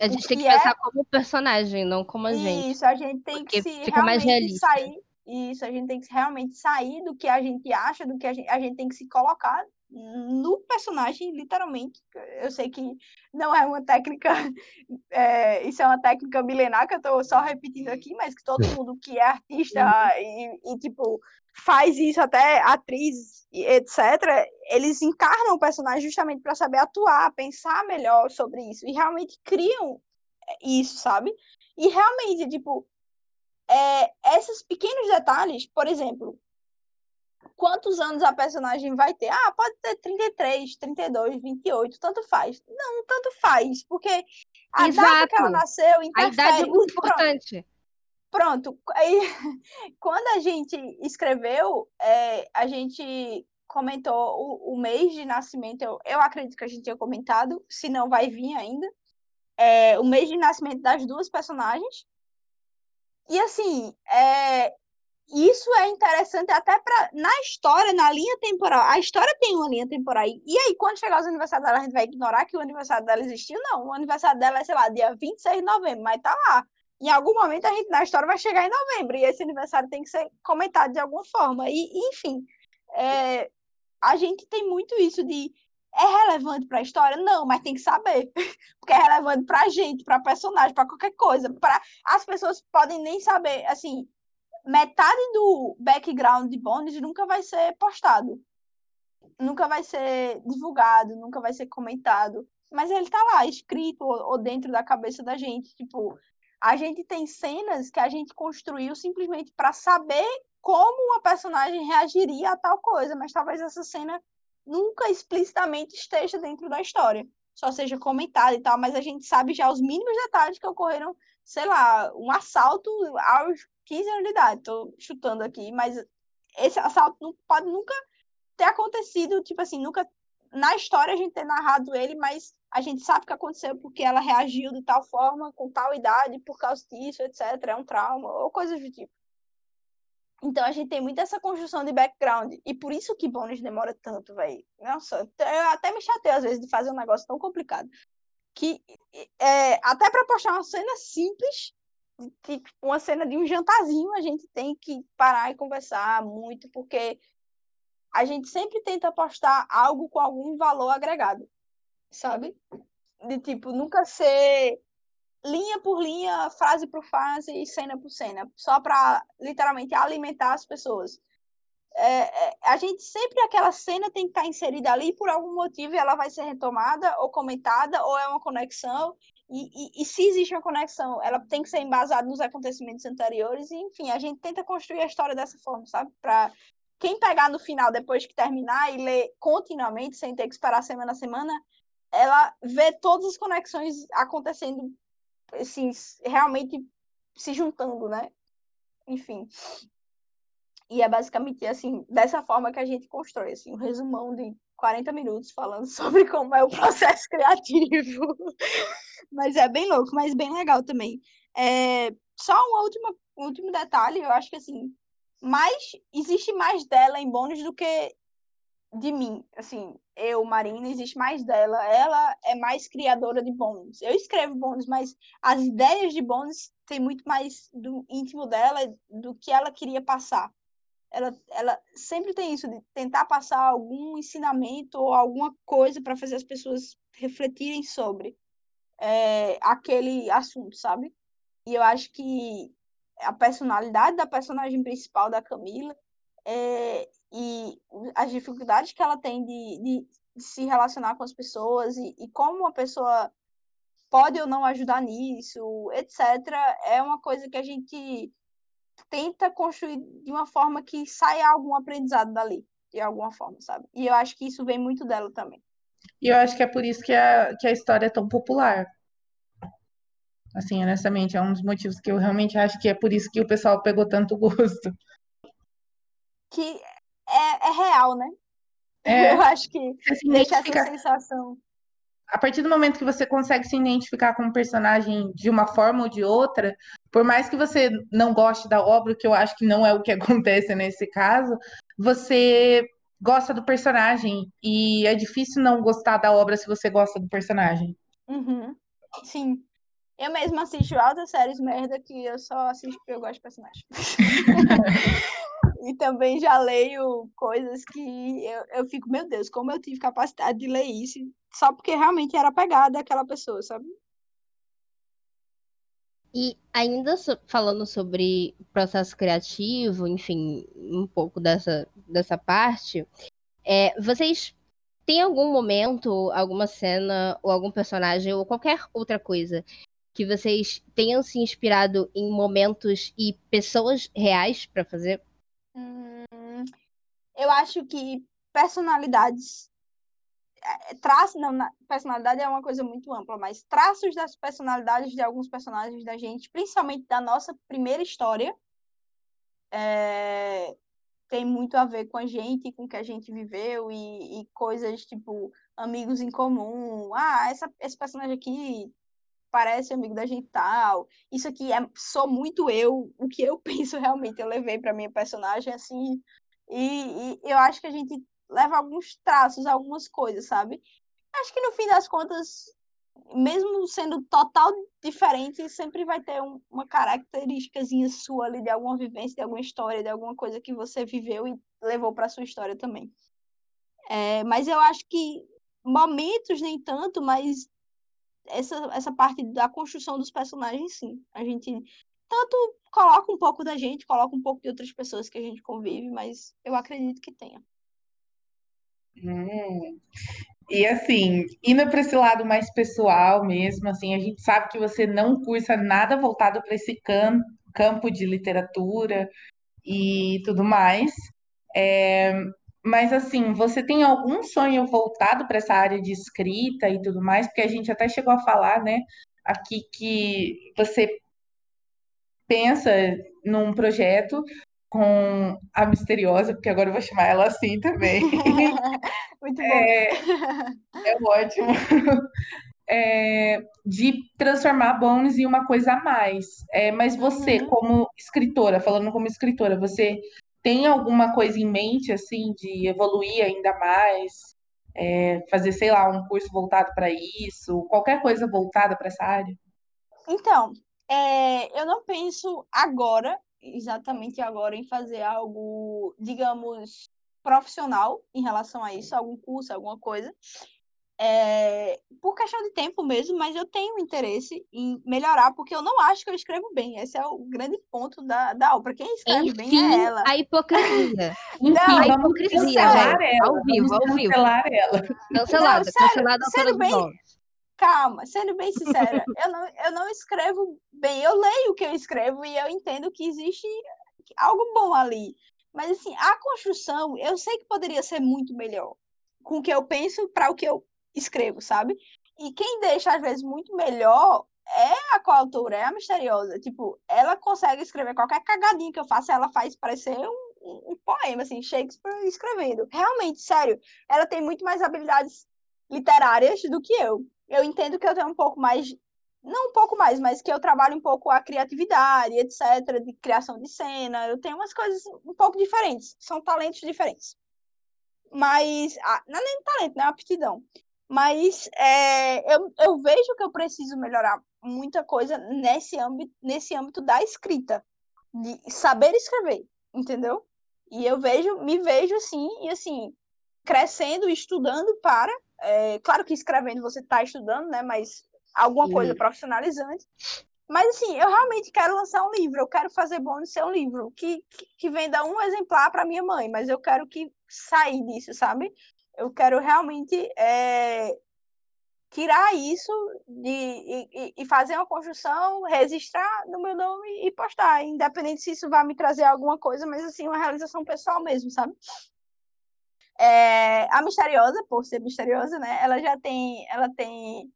a gente tem que, que pensar é... como personagem, não como a gente. Isso, a gente tem que se fica mais realista. sair. Isso, a gente tem que realmente sair do que a gente acha, do que a gente, a gente tem que se colocar no personagem, literalmente. Eu sei que não é uma técnica, é, isso é uma técnica milenar que eu estou só repetindo aqui, mas que todo mundo que é artista e, e tipo, faz isso, até atriz, etc., eles encarnam o personagem justamente para saber atuar, pensar melhor sobre isso, e realmente criam isso, sabe? E realmente, tipo, é, esses pequenos detalhes, por exemplo, quantos anos a personagem vai ter? Ah, pode ter 33, 32, 28, tanto faz. Não, tanto faz, porque a Exato. data que ela nasceu interfere. A idade é muito importante. Pronto, aí, quando a gente escreveu, é, a gente comentou o, o, mês de nascimento, eu, eu acredito que a gente tinha comentado, se não vai vir ainda, é, o mês de nascimento das duas personagens. E assim, é, isso é interessante até para na história, na linha temporal. A história tem uma linha temporal. E aí, quando chegar os aniversários dela, a gente vai ignorar que o aniversário dela existiu? Não. O aniversário dela é, sei lá, dia 26 de novembro, mas tá lá. Em algum momento a gente na história vai chegar em novembro. E esse aniversário tem que ser comentado de alguma forma. E, enfim, é, a gente tem muito isso de é relevante para a história? Não, mas tem que saber. Porque é relevante para a gente, para personagem, para qualquer coisa. Pra... As pessoas podem nem saber, assim, metade do background de Bones nunca vai ser postado. Nunca vai ser divulgado, nunca vai ser comentado. Mas ele tá lá, escrito ou, dentro da cabeça da gente. Tipo, a gente tem cenas que a gente construiu simplesmente para saber como uma personagem reagiria a tal coisa, mas talvez essa cena nunca explicitamente esteja dentro da história, só seja comentada e tal, mas a gente sabe já os mínimos detalhes que ocorreram, sei lá, um assalto aos 15 anos de idade, tô chutando aqui, mas esse assalto não pode nunca ter acontecido, tipo assim, nunca na história a gente ter narrado ele, mas a gente sabe que aconteceu porque ela reagiu de tal forma, com tal idade, por causa disso, etc. É um trauma, ou coisas do tipo. Então a gente tem muito essa construção de background. E por isso que bônus demora tanto, velho. Nossa, eu até me chateio às vezes de fazer um negócio tão complicado. Que é, até para postar uma cena simples, uma cena de um jantarzinho a gente tem que parar e conversar muito, porque a gente sempre tenta postar algo com algum valor agregado, sabe? De tipo, nunca ser linha por linha, frase por frase cena por cena, só para literalmente alimentar as pessoas. É, é, a gente sempre aquela cena tem que estar tá inserida ali por algum motivo e ela vai ser retomada ou comentada ou é uma conexão e, e, e, se existe uma conexão, ela tem que ser embasada nos acontecimentos anteriores, e enfim, a gente tenta construir a história dessa forma, sabe? Para quem pegar no final, depois que terminar, e ler continuamente, sem ter que esperar semana a semana, ela vê todas as conexões acontecendo, assim, realmente se juntando, né? Enfim. E é basicamente assim, dessa forma que a gente constrói, assim, um resumão de 40 minutos falando sobre como é o processo criativo. mas é bem louco, mas bem legal também. É, só um último, um último detalhe, eu acho que assim, mais existe mais dela em bônus do que de mim. Assim, eu, Marina, existe mais dela. Ela é mais criadora de bônus. Eu escrevo bônus, mas as ideias de bônus tem muito mais do íntimo dela do que ela queria passar ela, ela sempre tem isso de tentar passar algum ensinamento ou alguma coisa para fazer as pessoas refletirem sobre é, aquele assunto, sabe? E eu acho que a personalidade da personagem principal da Camila é, e as dificuldades que ela tem de, de, de se relacionar com as pessoas e, e como uma pessoa pode ou não ajudar nisso, etc., é uma coisa que a gente tenta construir de uma forma que saia algum aprendizado dali, de alguma forma, sabe? E eu acho que isso vem muito dela também. E eu acho que é por isso que a, que a história é tão popular. Assim, honestamente, é um dos motivos que eu realmente acho que é por isso que o pessoal pegou tanto gosto. Que é, é real, né? É, eu acho que deixa essa sensação a partir do momento que você consegue se identificar com um personagem de uma forma ou de outra, por mais que você não goste da obra, que eu acho que não é o que acontece nesse caso, você gosta do personagem e é difícil não gostar da obra se você gosta do personagem. Uhum. Sim. Eu mesma assisto altas séries merda que eu só assisto porque eu gosto de personagem. e também já leio coisas que eu, eu fico, meu Deus, como eu tive capacidade de ler isso só porque realmente era pegada aquela pessoa, sabe? E ainda so, falando sobre processo criativo, enfim, um pouco dessa, dessa parte, é, vocês têm algum momento, alguma cena, ou algum personagem, ou qualquer outra coisa que vocês tenham se inspirado em momentos e pessoas reais para fazer? Hum, eu acho que personalidades traço, não, personalidade é uma coisa muito ampla, mas traços das personalidades de alguns personagens da gente, principalmente da nossa primeira história, é, tem muito a ver com a gente, com o que a gente viveu e, e coisas tipo amigos em comum. Ah, essa, esse personagem aqui parece amigo da gente tal. Isso aqui é só muito eu, o que eu penso realmente, eu levei para minha personagem assim. E, e, eu acho que a gente leva alguns traços, algumas coisas, sabe? Acho que no fim das contas, mesmo sendo total diferente, sempre vai ter um, uma característicazinha sua ali de alguma vivência, de alguma história, de alguma coisa que você viveu e levou para sua história também. É, mas eu acho que momentos nem tanto, mas essa, essa parte da construção dos personagens, sim. A gente tanto coloca um pouco da gente, coloca um pouco de outras pessoas que a gente convive, mas eu acredito que tenha. Hum. E assim, indo para esse lado mais pessoal mesmo, assim, a gente sabe que você não cursa nada voltado para esse cam campo de literatura e tudo mais. É, mas assim, você tem algum sonho voltado para essa área de escrita e tudo mais? Porque a gente até chegou a falar, né, aqui que você pensa num projeto com a misteriosa, porque agora eu vou chamar ela assim também. Muito bom. É, é ótimo. É, de transformar Bones em uma coisa a mais. É, mas você, uhum. como escritora, falando como escritora, você tem alguma coisa em mente, assim, de evoluir ainda mais? É, fazer, sei lá, um curso voltado para isso? Qualquer coisa voltada para essa área? Então, é, eu não penso agora, exatamente agora, em fazer algo, digamos, profissional em relação a isso, algum curso, alguma coisa. É, por questão de tempo mesmo, mas eu tenho interesse em melhorar, porque eu não acho que eu escrevo bem. Esse é o grande ponto da, da obra. Quem escreve Enfim, bem é ela. A hipocrisia. não, a hipocrisia, velho. Ao vivo, ao vivo. Cancelar ela. Cancelada, não, cancelada sendo bem, calma, sendo bem sincera, eu não, eu não escrevo bem, eu leio o que eu escrevo e eu entendo que existe algo bom ali. Mas assim, a construção, eu sei que poderia ser muito melhor com o que eu penso para o que eu escrevo, sabe? E quem deixa, às vezes, muito melhor é a coautora, é a misteriosa. Tipo, ela consegue escrever qualquer cagadinha que eu faça, ela faz parecer um, um, um poema, assim, Shakespeare escrevendo. Realmente, sério, ela tem muito mais habilidades literárias do que eu. Eu entendo que eu tenho um pouco mais não um pouco mais, mas que eu trabalho um pouco a criatividade, etc., de criação de cena. Eu tenho umas coisas um pouco diferentes, são talentos diferentes. Mas, não é nem talento, não é aptidão. Mas é, eu, eu vejo que eu preciso melhorar muita coisa nesse âmbito, nesse âmbito da escrita, de saber escrever, entendeu? E eu vejo, me vejo assim, e assim, crescendo, estudando para. É, claro que escrevendo você está estudando, né? Mas alguma coisa profissionalizante. Mas assim, eu realmente quero lançar um livro, eu quero fazer bônus ser um livro que, que, que venda um exemplar para minha mãe, mas eu quero que sair disso, sabe? Eu quero realmente é, tirar isso de, e, e, fazer uma construção, registrar no meu nome e postar, independente se isso vai me trazer alguma coisa, mas assim, uma realização pessoal mesmo, sabe? É, a misteriosa, por ser misteriosa, né? Ela já tem, ela tem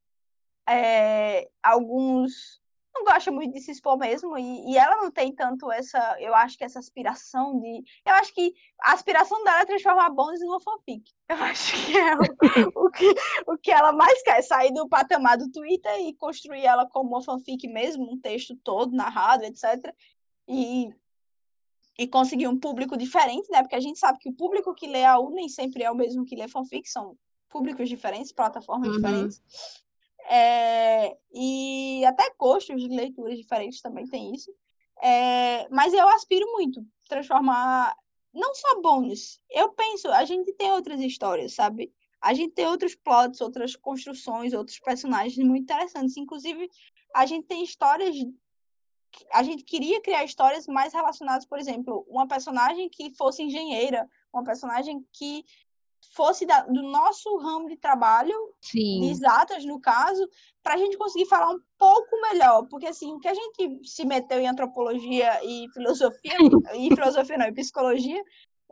é, alguns não gosta muito de se expor mesmo, e, e, ela não tem tanto essa, eu acho que essa aspiração de. Eu acho que a aspiração dela é transformar Bones numa fanfic. Eu acho que é o, o, que, o que ela mais quer, sair do patamar do Twitter e construir ela como uma fanfic mesmo, um texto todo narrado, etc. E, e conseguir um público diferente, né? Porque a gente sabe que o público que lê a U nem sempre é o mesmo que lê fanfic, são públicos diferentes, plataformas uhum. diferentes. É, e até gostos de leituras diferentes também tem isso. É, mas eu aspiro muito transformar não só bônus. Eu penso, a gente tem outras histórias, sabe? A gente tem outros plots, outras construções, outros personagens muito interessantes. Inclusive, a gente tem histórias. A gente queria criar histórias mais relacionadas, por exemplo, uma personagem que fosse engenheira, uma personagem que fosse da, do nosso ramo de trabalho, Sim. de exatas no caso, para a gente conseguir falar um pouco melhor, porque assim, o que a gente se meteu em antropologia e filosofia, e filosofia não, e psicologia,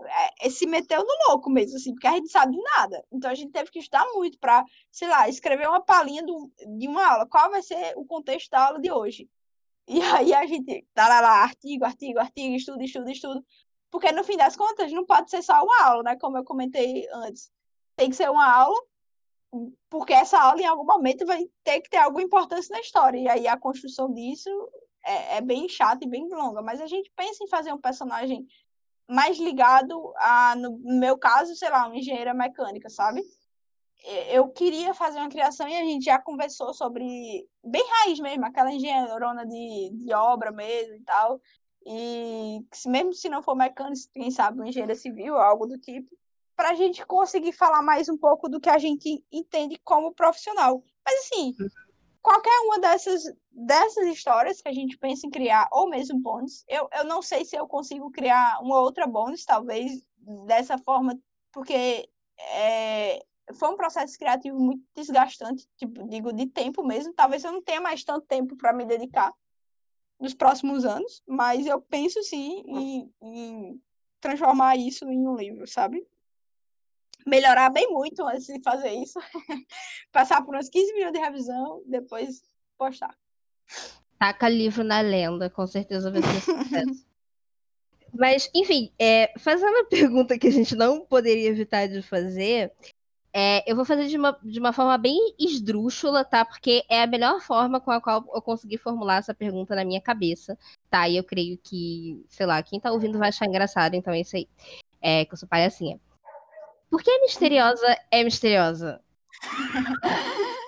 é, é, se meteu no louco mesmo, assim, porque a gente sabe de nada. Então a gente teve que estudar muito para, sei lá, escrever uma palhinha do, de uma aula. Qual vai ser o contexto da aula de hoje? E aí a gente, tá lá, lá artigo, artigo, artigo, estudo, estudo, estudo. Porque no fim das contas não pode ser só uma aula, né? Como eu comentei antes. Tem que ser uma aula porque essa aula em algum momento vai ter que ter alguma importância na história, e aí a construção disso é, é bem chata e bem longa, mas a gente pensa em fazer um personagem mais ligado a, no meu caso, sei lá, uma engenheira mecânica, sabe? Eu queria fazer uma criação e a gente já conversou sobre bem raiz mesmo, aquela engenheirona de, de obra mesmo e tal. E mesmo se não for mecânico, quem sabe, uma engenheira civil, algo do tipo, para a gente conseguir falar mais um pouco do que a gente entende como profissional. Mas assim, qualquer uma dessas, dessas histórias que a gente pensa em criar, ou mesmo bônus, eu, eu não sei se eu consigo criar uma outra bônus, talvez, dessa forma, porque é, foi um processo criativo muito desgastante, tipo, digo, de tempo mesmo. Talvez eu não tenha mais tanto tempo para me dedicar nos próximos anos, mas eu penso sim em, em transformar isso em um livro, sabe? melhorar bem muito antes de fazer isso. Passar por uns 15 minutos de revisão, depois postar. Taca livro na lenda, com certeza vai ser sucesso. Mas, enfim, é, fazendo a pergunta que a gente não poderia evitar de fazer, é, eu vou fazer de uma, de uma forma bem esdrúxula, tá? Porque é a melhor forma com a qual eu consegui formular essa pergunta na minha cabeça, tá? E eu creio que, sei lá, quem tá ouvindo vai achar engraçado, então é isso aí. É, que eu sou palhacinha. Por que a misteriosa é misteriosa?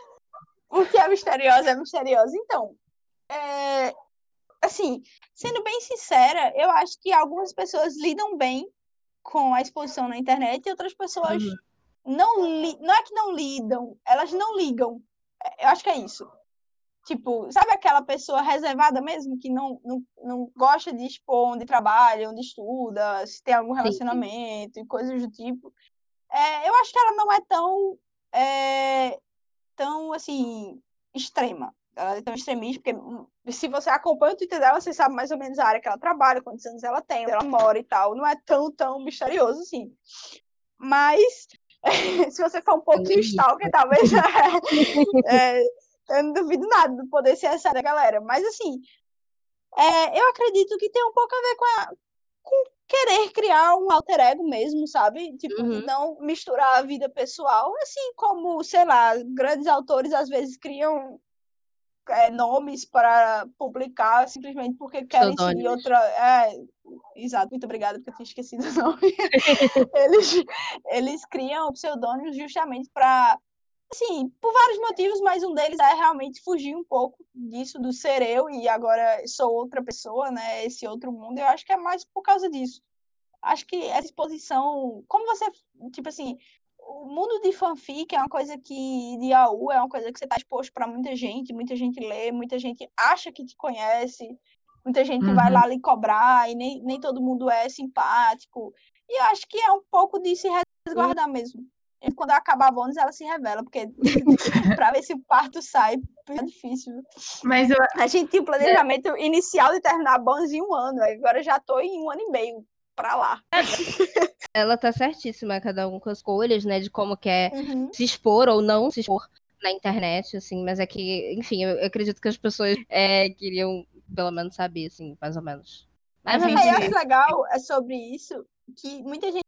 Porque a misteriosa é misteriosa. Então, é... assim, sendo bem sincera, eu acho que algumas pessoas lidam bem com a exposição na internet e outras pessoas uhum. Não li... não é que não lidam, elas não ligam. Eu acho que é isso. Tipo, sabe aquela pessoa reservada mesmo, que não, não, não gosta de expor onde trabalha, onde estuda, se tem algum relacionamento sim, sim. e coisas do tipo. É, eu acho que ela não é tão, é, tão assim, extrema. Ela é tão extremista, porque hum, se você acompanha o Twitter dela, você sabe mais ou menos a área que ela trabalha, quantos anos ela tem, onde ela mora e tal. Não é tão, tão misterioso assim. Mas, se você for um pouquinho stalker, talvez. é, eu não duvido nada do poder ser essa da galera. Mas, assim, é, eu acredito que tem um pouco a ver com, a, com querer criar um alter ego mesmo, sabe? Tipo, uhum. não misturar a vida pessoal, assim como, sei lá, grandes autores às vezes criam é, nomes para publicar simplesmente porque querem seguir outra. É, exato, muito obrigada, porque eu tinha esquecido o nome. eles, eles criam pseudônimos justamente para assim, por vários motivos, mas um deles é realmente fugir um pouco disso, do ser eu e agora sou outra pessoa, né? Esse outro mundo. Eu acho que é mais por causa disso. Acho que essa exposição, como você, tipo assim, o mundo de fanfic é uma coisa que de AU é uma coisa que você está exposto para muita gente, muita gente lê, muita gente acha que te conhece, muita gente uhum. vai lá lhe cobrar e nem, nem todo mundo é simpático. E eu acho que é um pouco de se resguardar mesmo. E quando acabar a bônus, ela se revela, porque para ver se o parto sai, é difícil. Mas eu... A gente tinha o planejamento é. inicial de terminar a bônus em um ano, agora já estou em um ano e meio para lá. Ela tá certíssima, cada um com as escolhas, né, de como quer uhum. se expor ou não se expor na internet, assim, mas é que, enfim, eu, eu acredito que as pessoas é, queriam pelo menos saber, assim, mais ou menos. Mas a gente... eu acho legal é sobre isso que muita gente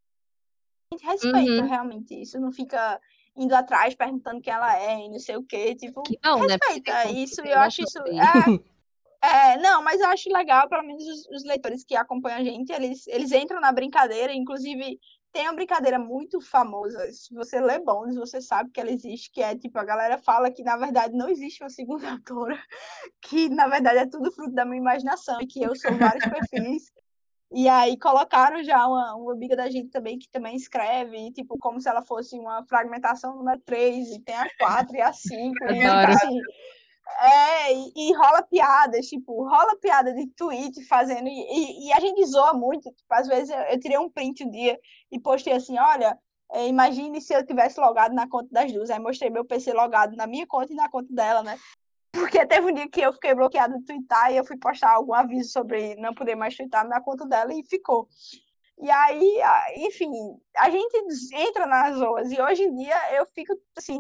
gente respeita uhum. realmente isso, não fica indo atrás perguntando quem ela é e não sei o quê, tipo, que não, né, respeita né? isso, eu acho isso é, é, não, mas eu acho legal, pelo menos os, os, leitores que acompanham a gente, eles, eles entram na brincadeira, inclusive tem uma brincadeira muito famosa, se você lê Bones, você sabe que ela existe, que é, tipo, a galera fala que, na verdade, não existe uma segunda autora, que, na verdade, é tudo fruto da minha imaginação, e que eu sou vários perfis, e aí colocaram já uma, uma amiga da gente também que também escreve, tipo, como se ela fosse uma fragmentação número 3, e tem a 4 e a 5. e, assim, é, e, e, rola piadas, tipo, rola piada de tweet fazendo, e, e, a gente zoa muito, tipo, às vezes eu, eu, tirei um print um dia e postei assim, olha, é, imagine se eu tivesse logado na conta das duas, aí mostrei meu PC logado na minha conta e na conta dela, né? Porque teve um dia que eu fiquei bloqueado no Twitter e eu fui postar algum aviso sobre não poder mais twittar na conta dela e ficou. E aí, enfim, a gente entra nas zoas e hoje em dia eu fico assim,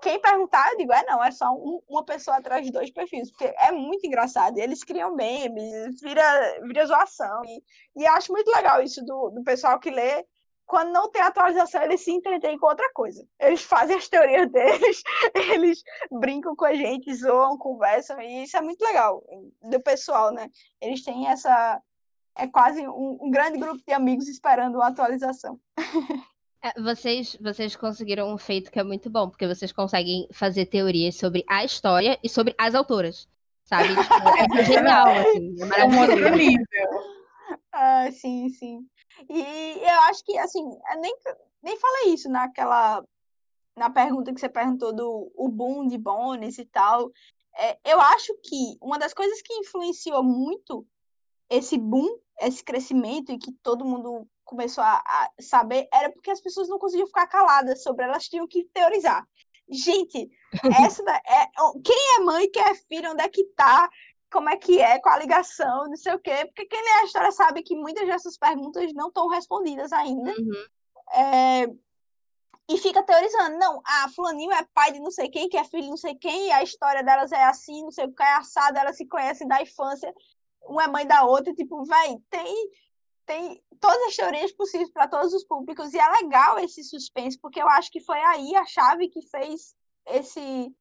quem perguntar, eu digo, é não, é só um, uma pessoa atrás de dois perfis, porque é muito engraçado. Eles criam memes, vira, vira zoação. E, e acho muito legal isso do, do pessoal que lê quando não tem atualização, eles se entretêm com outra coisa. Eles fazem as teorias deles, eles brincam com a gente, zoam, conversam, e isso é muito legal do pessoal, né? Eles têm essa. É quase um, um grande grupo de amigos esperando uma atualização. É, vocês, vocês conseguiram um feito que é muito bom, porque vocês conseguem fazer teorias sobre a história e sobre as autoras. Sabe? Tipo, é genial, assim. É É um outro nível. Ah, sim, sim. E eu acho que, assim, nem, nem falei isso naquela. Na pergunta que você perguntou do o boom de Bones e tal. É, eu acho que uma das coisas que influenciou muito esse boom, esse crescimento e que todo mundo começou a, a saber era porque as pessoas não conseguiam ficar caladas sobre, elas tinham que teorizar. Gente, essa é, quem é mãe, quem é filho, onde é que tá, como é que é, com a ligação, não sei o quê, porque quem lê a história sabe que muitas dessas perguntas não estão respondidas ainda. Uhum. É, e fica teorizando, não, a fulaninho é pai de não sei quem, que é filho de não sei quem, e a história delas é assim, não sei o que, é assado, elas se conhecem da infância, uma é mãe da outra, tipo, véi, tem, tem todas as teorias possíveis para todos os públicos, e é legal esse suspense, porque eu acho que foi aí a chave que fez esse,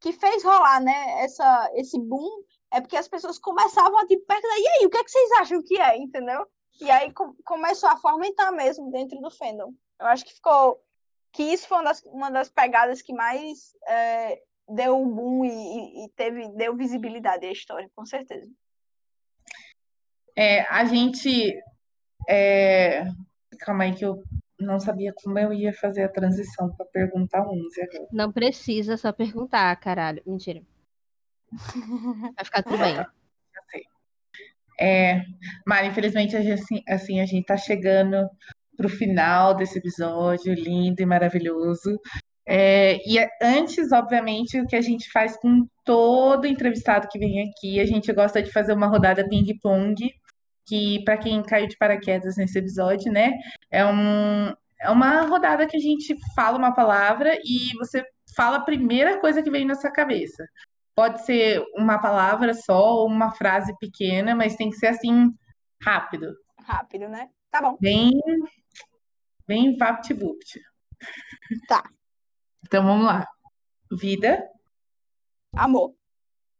que fez rolar, né, essa, esse boom, é porque as pessoas começavam a, tipo, perguntar, e aí, o que, é que vocês acham que é, entendeu? E aí com, começou a fomentar mesmo dentro do fandom. Eu acho que ficou que isso foi uma das, uma das pegadas que mais é, deu um boom e, e, teve, deu visibilidade à história, com certeza. É, a gente. É... Calma aí, que eu não sabia como eu ia fazer a transição para perguntar 11 agora. Não precisa só perguntar, caralho. Mentira. Vai ficar tudo bem. É, Mari, infelizmente, assim, assim, a gente tá chegando para o final desse episódio lindo e maravilhoso. É, e antes, obviamente, o que a gente faz com todo entrevistado que vem aqui, a gente gosta de fazer uma rodada ping-pong, que para quem caiu de paraquedas nesse episódio, né, é, um, é uma rodada que a gente fala uma palavra e você fala a primeira coisa que vem na sua cabeça. Pode ser uma palavra só ou uma frase pequena, mas tem que ser assim, rápido. Rápido, né? Tá bom. Bem Bem vapt-vupt. Tá. Então vamos lá. Vida. Amor.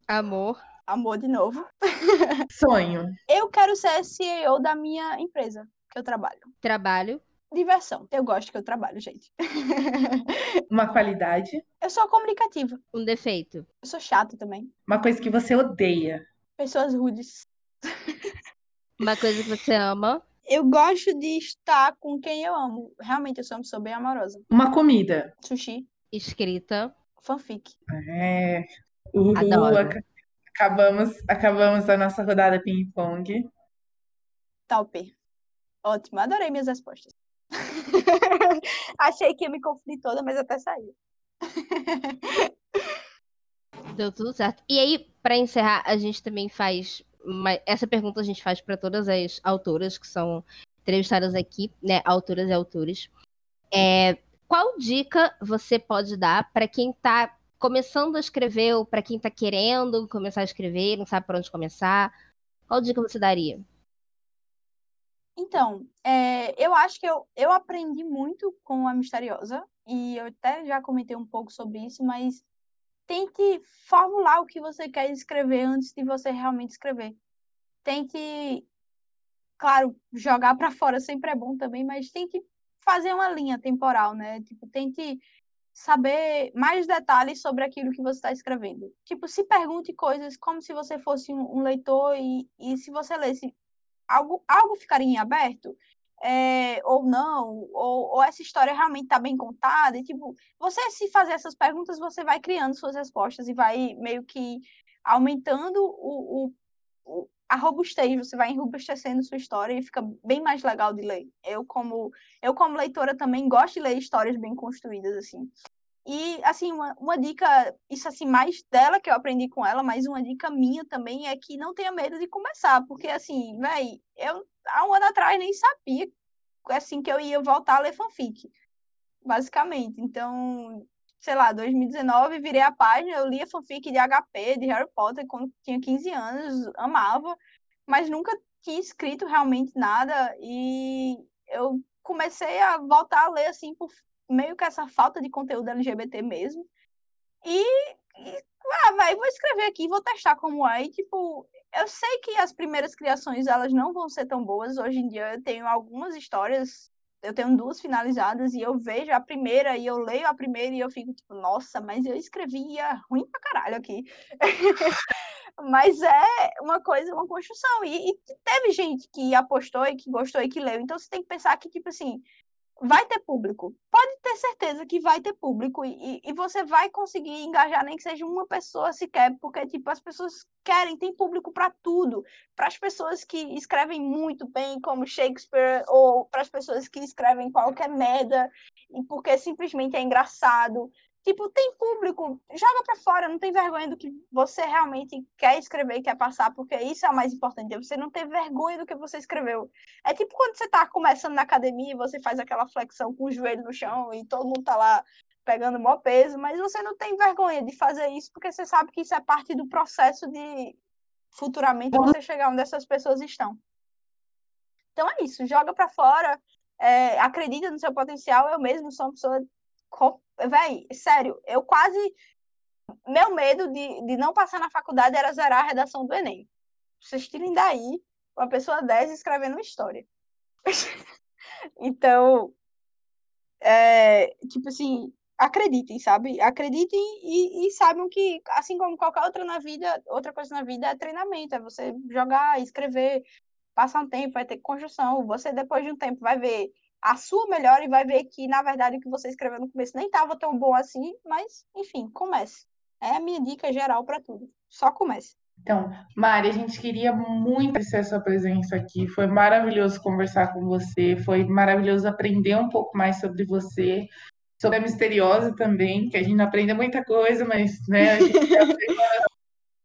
Amor. Amor de novo. Sonho. Eu quero ser CEO da minha empresa que eu trabalho. Trabalho. Diversão. Eu gosto que eu trabalho, gente. Uma qualidade. Eu sou comunicativa. Um defeito. Eu sou chata também. Uma coisa que você odeia. Pessoas rudes. Uma coisa que você ama. Eu gosto de estar com quem eu amo. Realmente, eu sou uma pessoa bem amorosa. Uma comida. Sushi. Escrita. Fanfic. É. Uhul, Adoro. Ac- acabamos, acabamos a nossa rodada ping-pong. Top. Ótimo. Adorei minhas respostas. Achei que ia me confundir toda, mas até saiu. Deu tudo certo. E aí, pra encerrar, a gente também faz. uma- Essa pergunta a gente faz pra todas as autoras que são entrevistadas aqui, né? Autoras e autores. É, qual dica você pode dar pra quem tá começando a escrever ou pra quem tá querendo começar a escrever, não sabe por onde começar? Qual dica você daria? Então, é, eu acho que eu, eu aprendi muito com a Misteriosa, e eu até já comentei um pouco sobre isso, mas tente formular o que você quer escrever antes de você realmente escrever. Tente, claro, jogar para fora sempre é bom também, mas tente fazer uma linha temporal, né? Tipo, tente saber mais detalhes sobre aquilo que você está escrevendo. Tipo, se pergunte coisas como se você fosse um, um leitor e, e se você lesse algo, algo ficaria em aberto, é, ou não, ou, ou essa história realmente está bem contada, e, tipo, você se fazer essas perguntas, você vai criando suas respostas e vai meio que aumentando o, o, a robustez, você vai enrobustecendo sua história e fica bem mais legal de ler. Eu como eu como leitora também gosto de ler histórias bem construídas assim. E, assim, uma, uma dica, isso assim, mais dela que eu aprendi com ela, mas uma dica minha também é que não tenha medo de começar, porque, assim, véi, eu há um ano atrás nem sabia, assim, que eu ia voltar a ler fanfic, basicamente. Então, sei lá, 2019, virei a página, eu lia fanfic de HP, de Harry Potter, quando tinha 15 anos, amava, mas nunca tinha escrito realmente nada, e eu come comecei a voltar a ler, assim, por meio que essa falta de conteúdo LGBT mesmo. E, e ah, vai, vou escrever aqui, vou testar como é. E, tipo, eu sei que as primeiras criações, elas não vão ser tão boas. Hoje em dia eu tenho algumas histórias, eu tenho duas finalizadas, e eu vejo a primeira, e eu leio a primeira, e eu fico, tipo, nossa, mas eu escrevia ruim pra caralho aqui. mas é uma coisa, uma construção. E, e, teve gente que apostou e que gostou e que leu. Então você tem que pensar que, tipo assim, vai ter público. Pode ter certeza que vai ter público e, e você vai conseguir engajar nem que seja uma pessoa sequer, porque tipo as pessoas querem, tem público para tudo, para as pessoas que escrevem muito bem, como Shakespeare, ou para as pessoas que escrevem qualquer merda, porque simplesmente é engraçado. Tipo, tem público, joga para fora, não tem vergonha do que você realmente quer escrever e quer passar, porque isso é o mais importante, é você não ter vergonha do que você escreveu. É tipo quando você tá começando na academia e você faz aquela flexão com o joelho no chão e todo mundo tá lá pegando o maior peso, mas você não tem vergonha de fazer isso, porque você sabe que isso é parte do processo de futuramente você chegar onde essas pessoas estão. Então é isso, joga para fora, é, acredita no seu potencial. Eu mesmo sou uma pessoa Véi, sério, eu quase. Meu medo de, de não passar na faculdade era zerar a redação do Enem. Vocês tirem daí uma pessoa 10 escrevendo uma história. então, é, tipo assim, acreditem, sabe? Acreditem e, e saibam que, assim como qualquer outra na vida, outra coisa na vida é treinamento, é você jogar, escrever, passar um tempo, vai ter construção. Você, depois de um tempo, vai ver a sua melhor e vai ver que, na verdade, o que você escreveu no começo nem estava tão bom assim, mas, enfim, comece. É a minha dica geral para tudo. Só comece. Então, Mari, a gente queria muito agradecer a sua presença aqui. Foi maravilhoso conversar com você, foi maravilhoso aprender um pouco mais sobre você, sobre a misteriosa também, que a gente não aprende muita coisa, mas né, a gente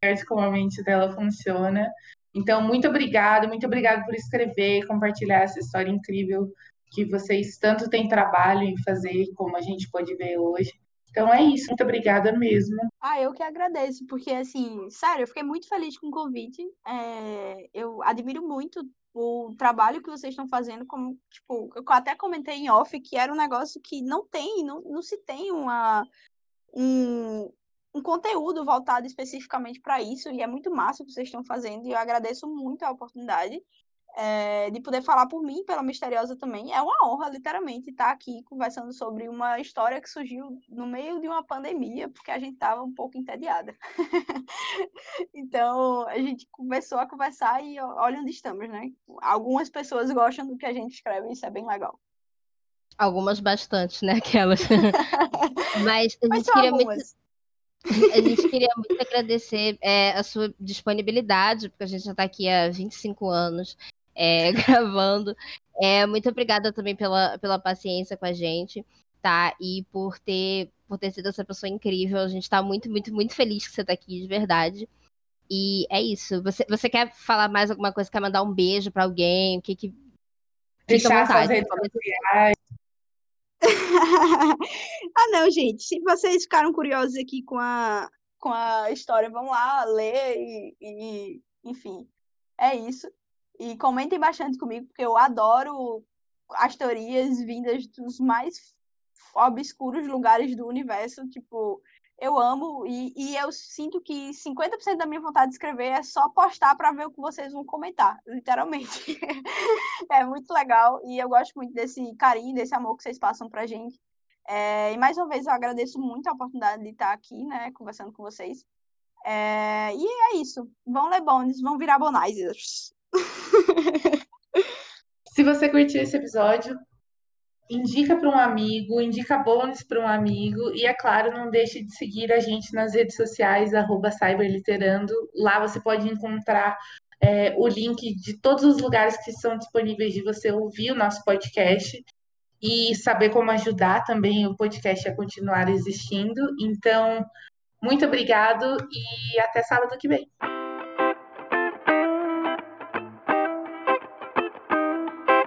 aprende como a mente dela funciona. Então, muito obrigada, muito obrigada por escrever, compartilhar essa história incrível que vocês tanto têm trabalho em fazer, como a gente pode ver hoje. Então é isso, muito obrigada mesmo. Ah, eu que agradeço, porque assim, sério, eu fiquei muito feliz com o convite. É, eu admiro muito o trabalho que vocês estão fazendo, como, tipo, eu até comentei em off que era um negócio que não tem, não, não se tem uma, um, um conteúdo voltado especificamente para isso, e é muito massa o que vocês estão fazendo, e eu agradeço muito a oportunidade é, de poder falar por mim, pela Misteriosa também. É uma honra, literalmente, estar aqui conversando sobre uma história que surgiu no meio de uma pandemia, porque a gente estava um pouco entediada. então, a gente começou a conversar e olha onde estamos, né? Algumas pessoas gostam do que a gente escreve, isso é bem legal. Algumas bastante, né? Aquelas. Mas a gente queria algumas. muito. A gente queria muito agradecer é, a sua disponibilidade, porque a gente já está aqui há 25 anos é, gravando. É, muito obrigada também pela, pela paciência com a gente, tá? E por ter, por ter sido essa pessoa incrível. A gente está muito, muito, muito feliz que você está aqui, de verdade. E é isso. Você, você quer falar mais alguma coisa? Quer mandar um beijo para alguém? O que que. Deixar à vontade. ah, não, gente. Se vocês ficaram curiosos aqui com a, com a história, vão lá ler e, e enfim, é isso. E comentem bastante comigo, porque eu adoro as teorias vindas dos mais obscuros lugares do universo. Tipo, eu amo e, e eu sinto que 50% da minha vontade de escrever é só postar para ver o que vocês vão comentar, literalmente. é muito legal e eu gosto muito desse carinho, desse amor que vocês passam pra gente. É, e mais uma vez eu agradeço muito a oportunidade de estar aqui, né, conversando com vocês. É, e é isso. Vão ler bondes, vão virar bonizers. Se você curtiu esse episódio, indica para um amigo, indica bônus para um amigo e, é claro, não deixe de seguir a gente nas redes sociais, cyberliterando. Lá você pode encontrar é, o link de todos os lugares que são disponíveis de você ouvir o nosso podcast e saber como ajudar também o podcast a continuar existindo. Então, muito obrigado e até sábado que vem.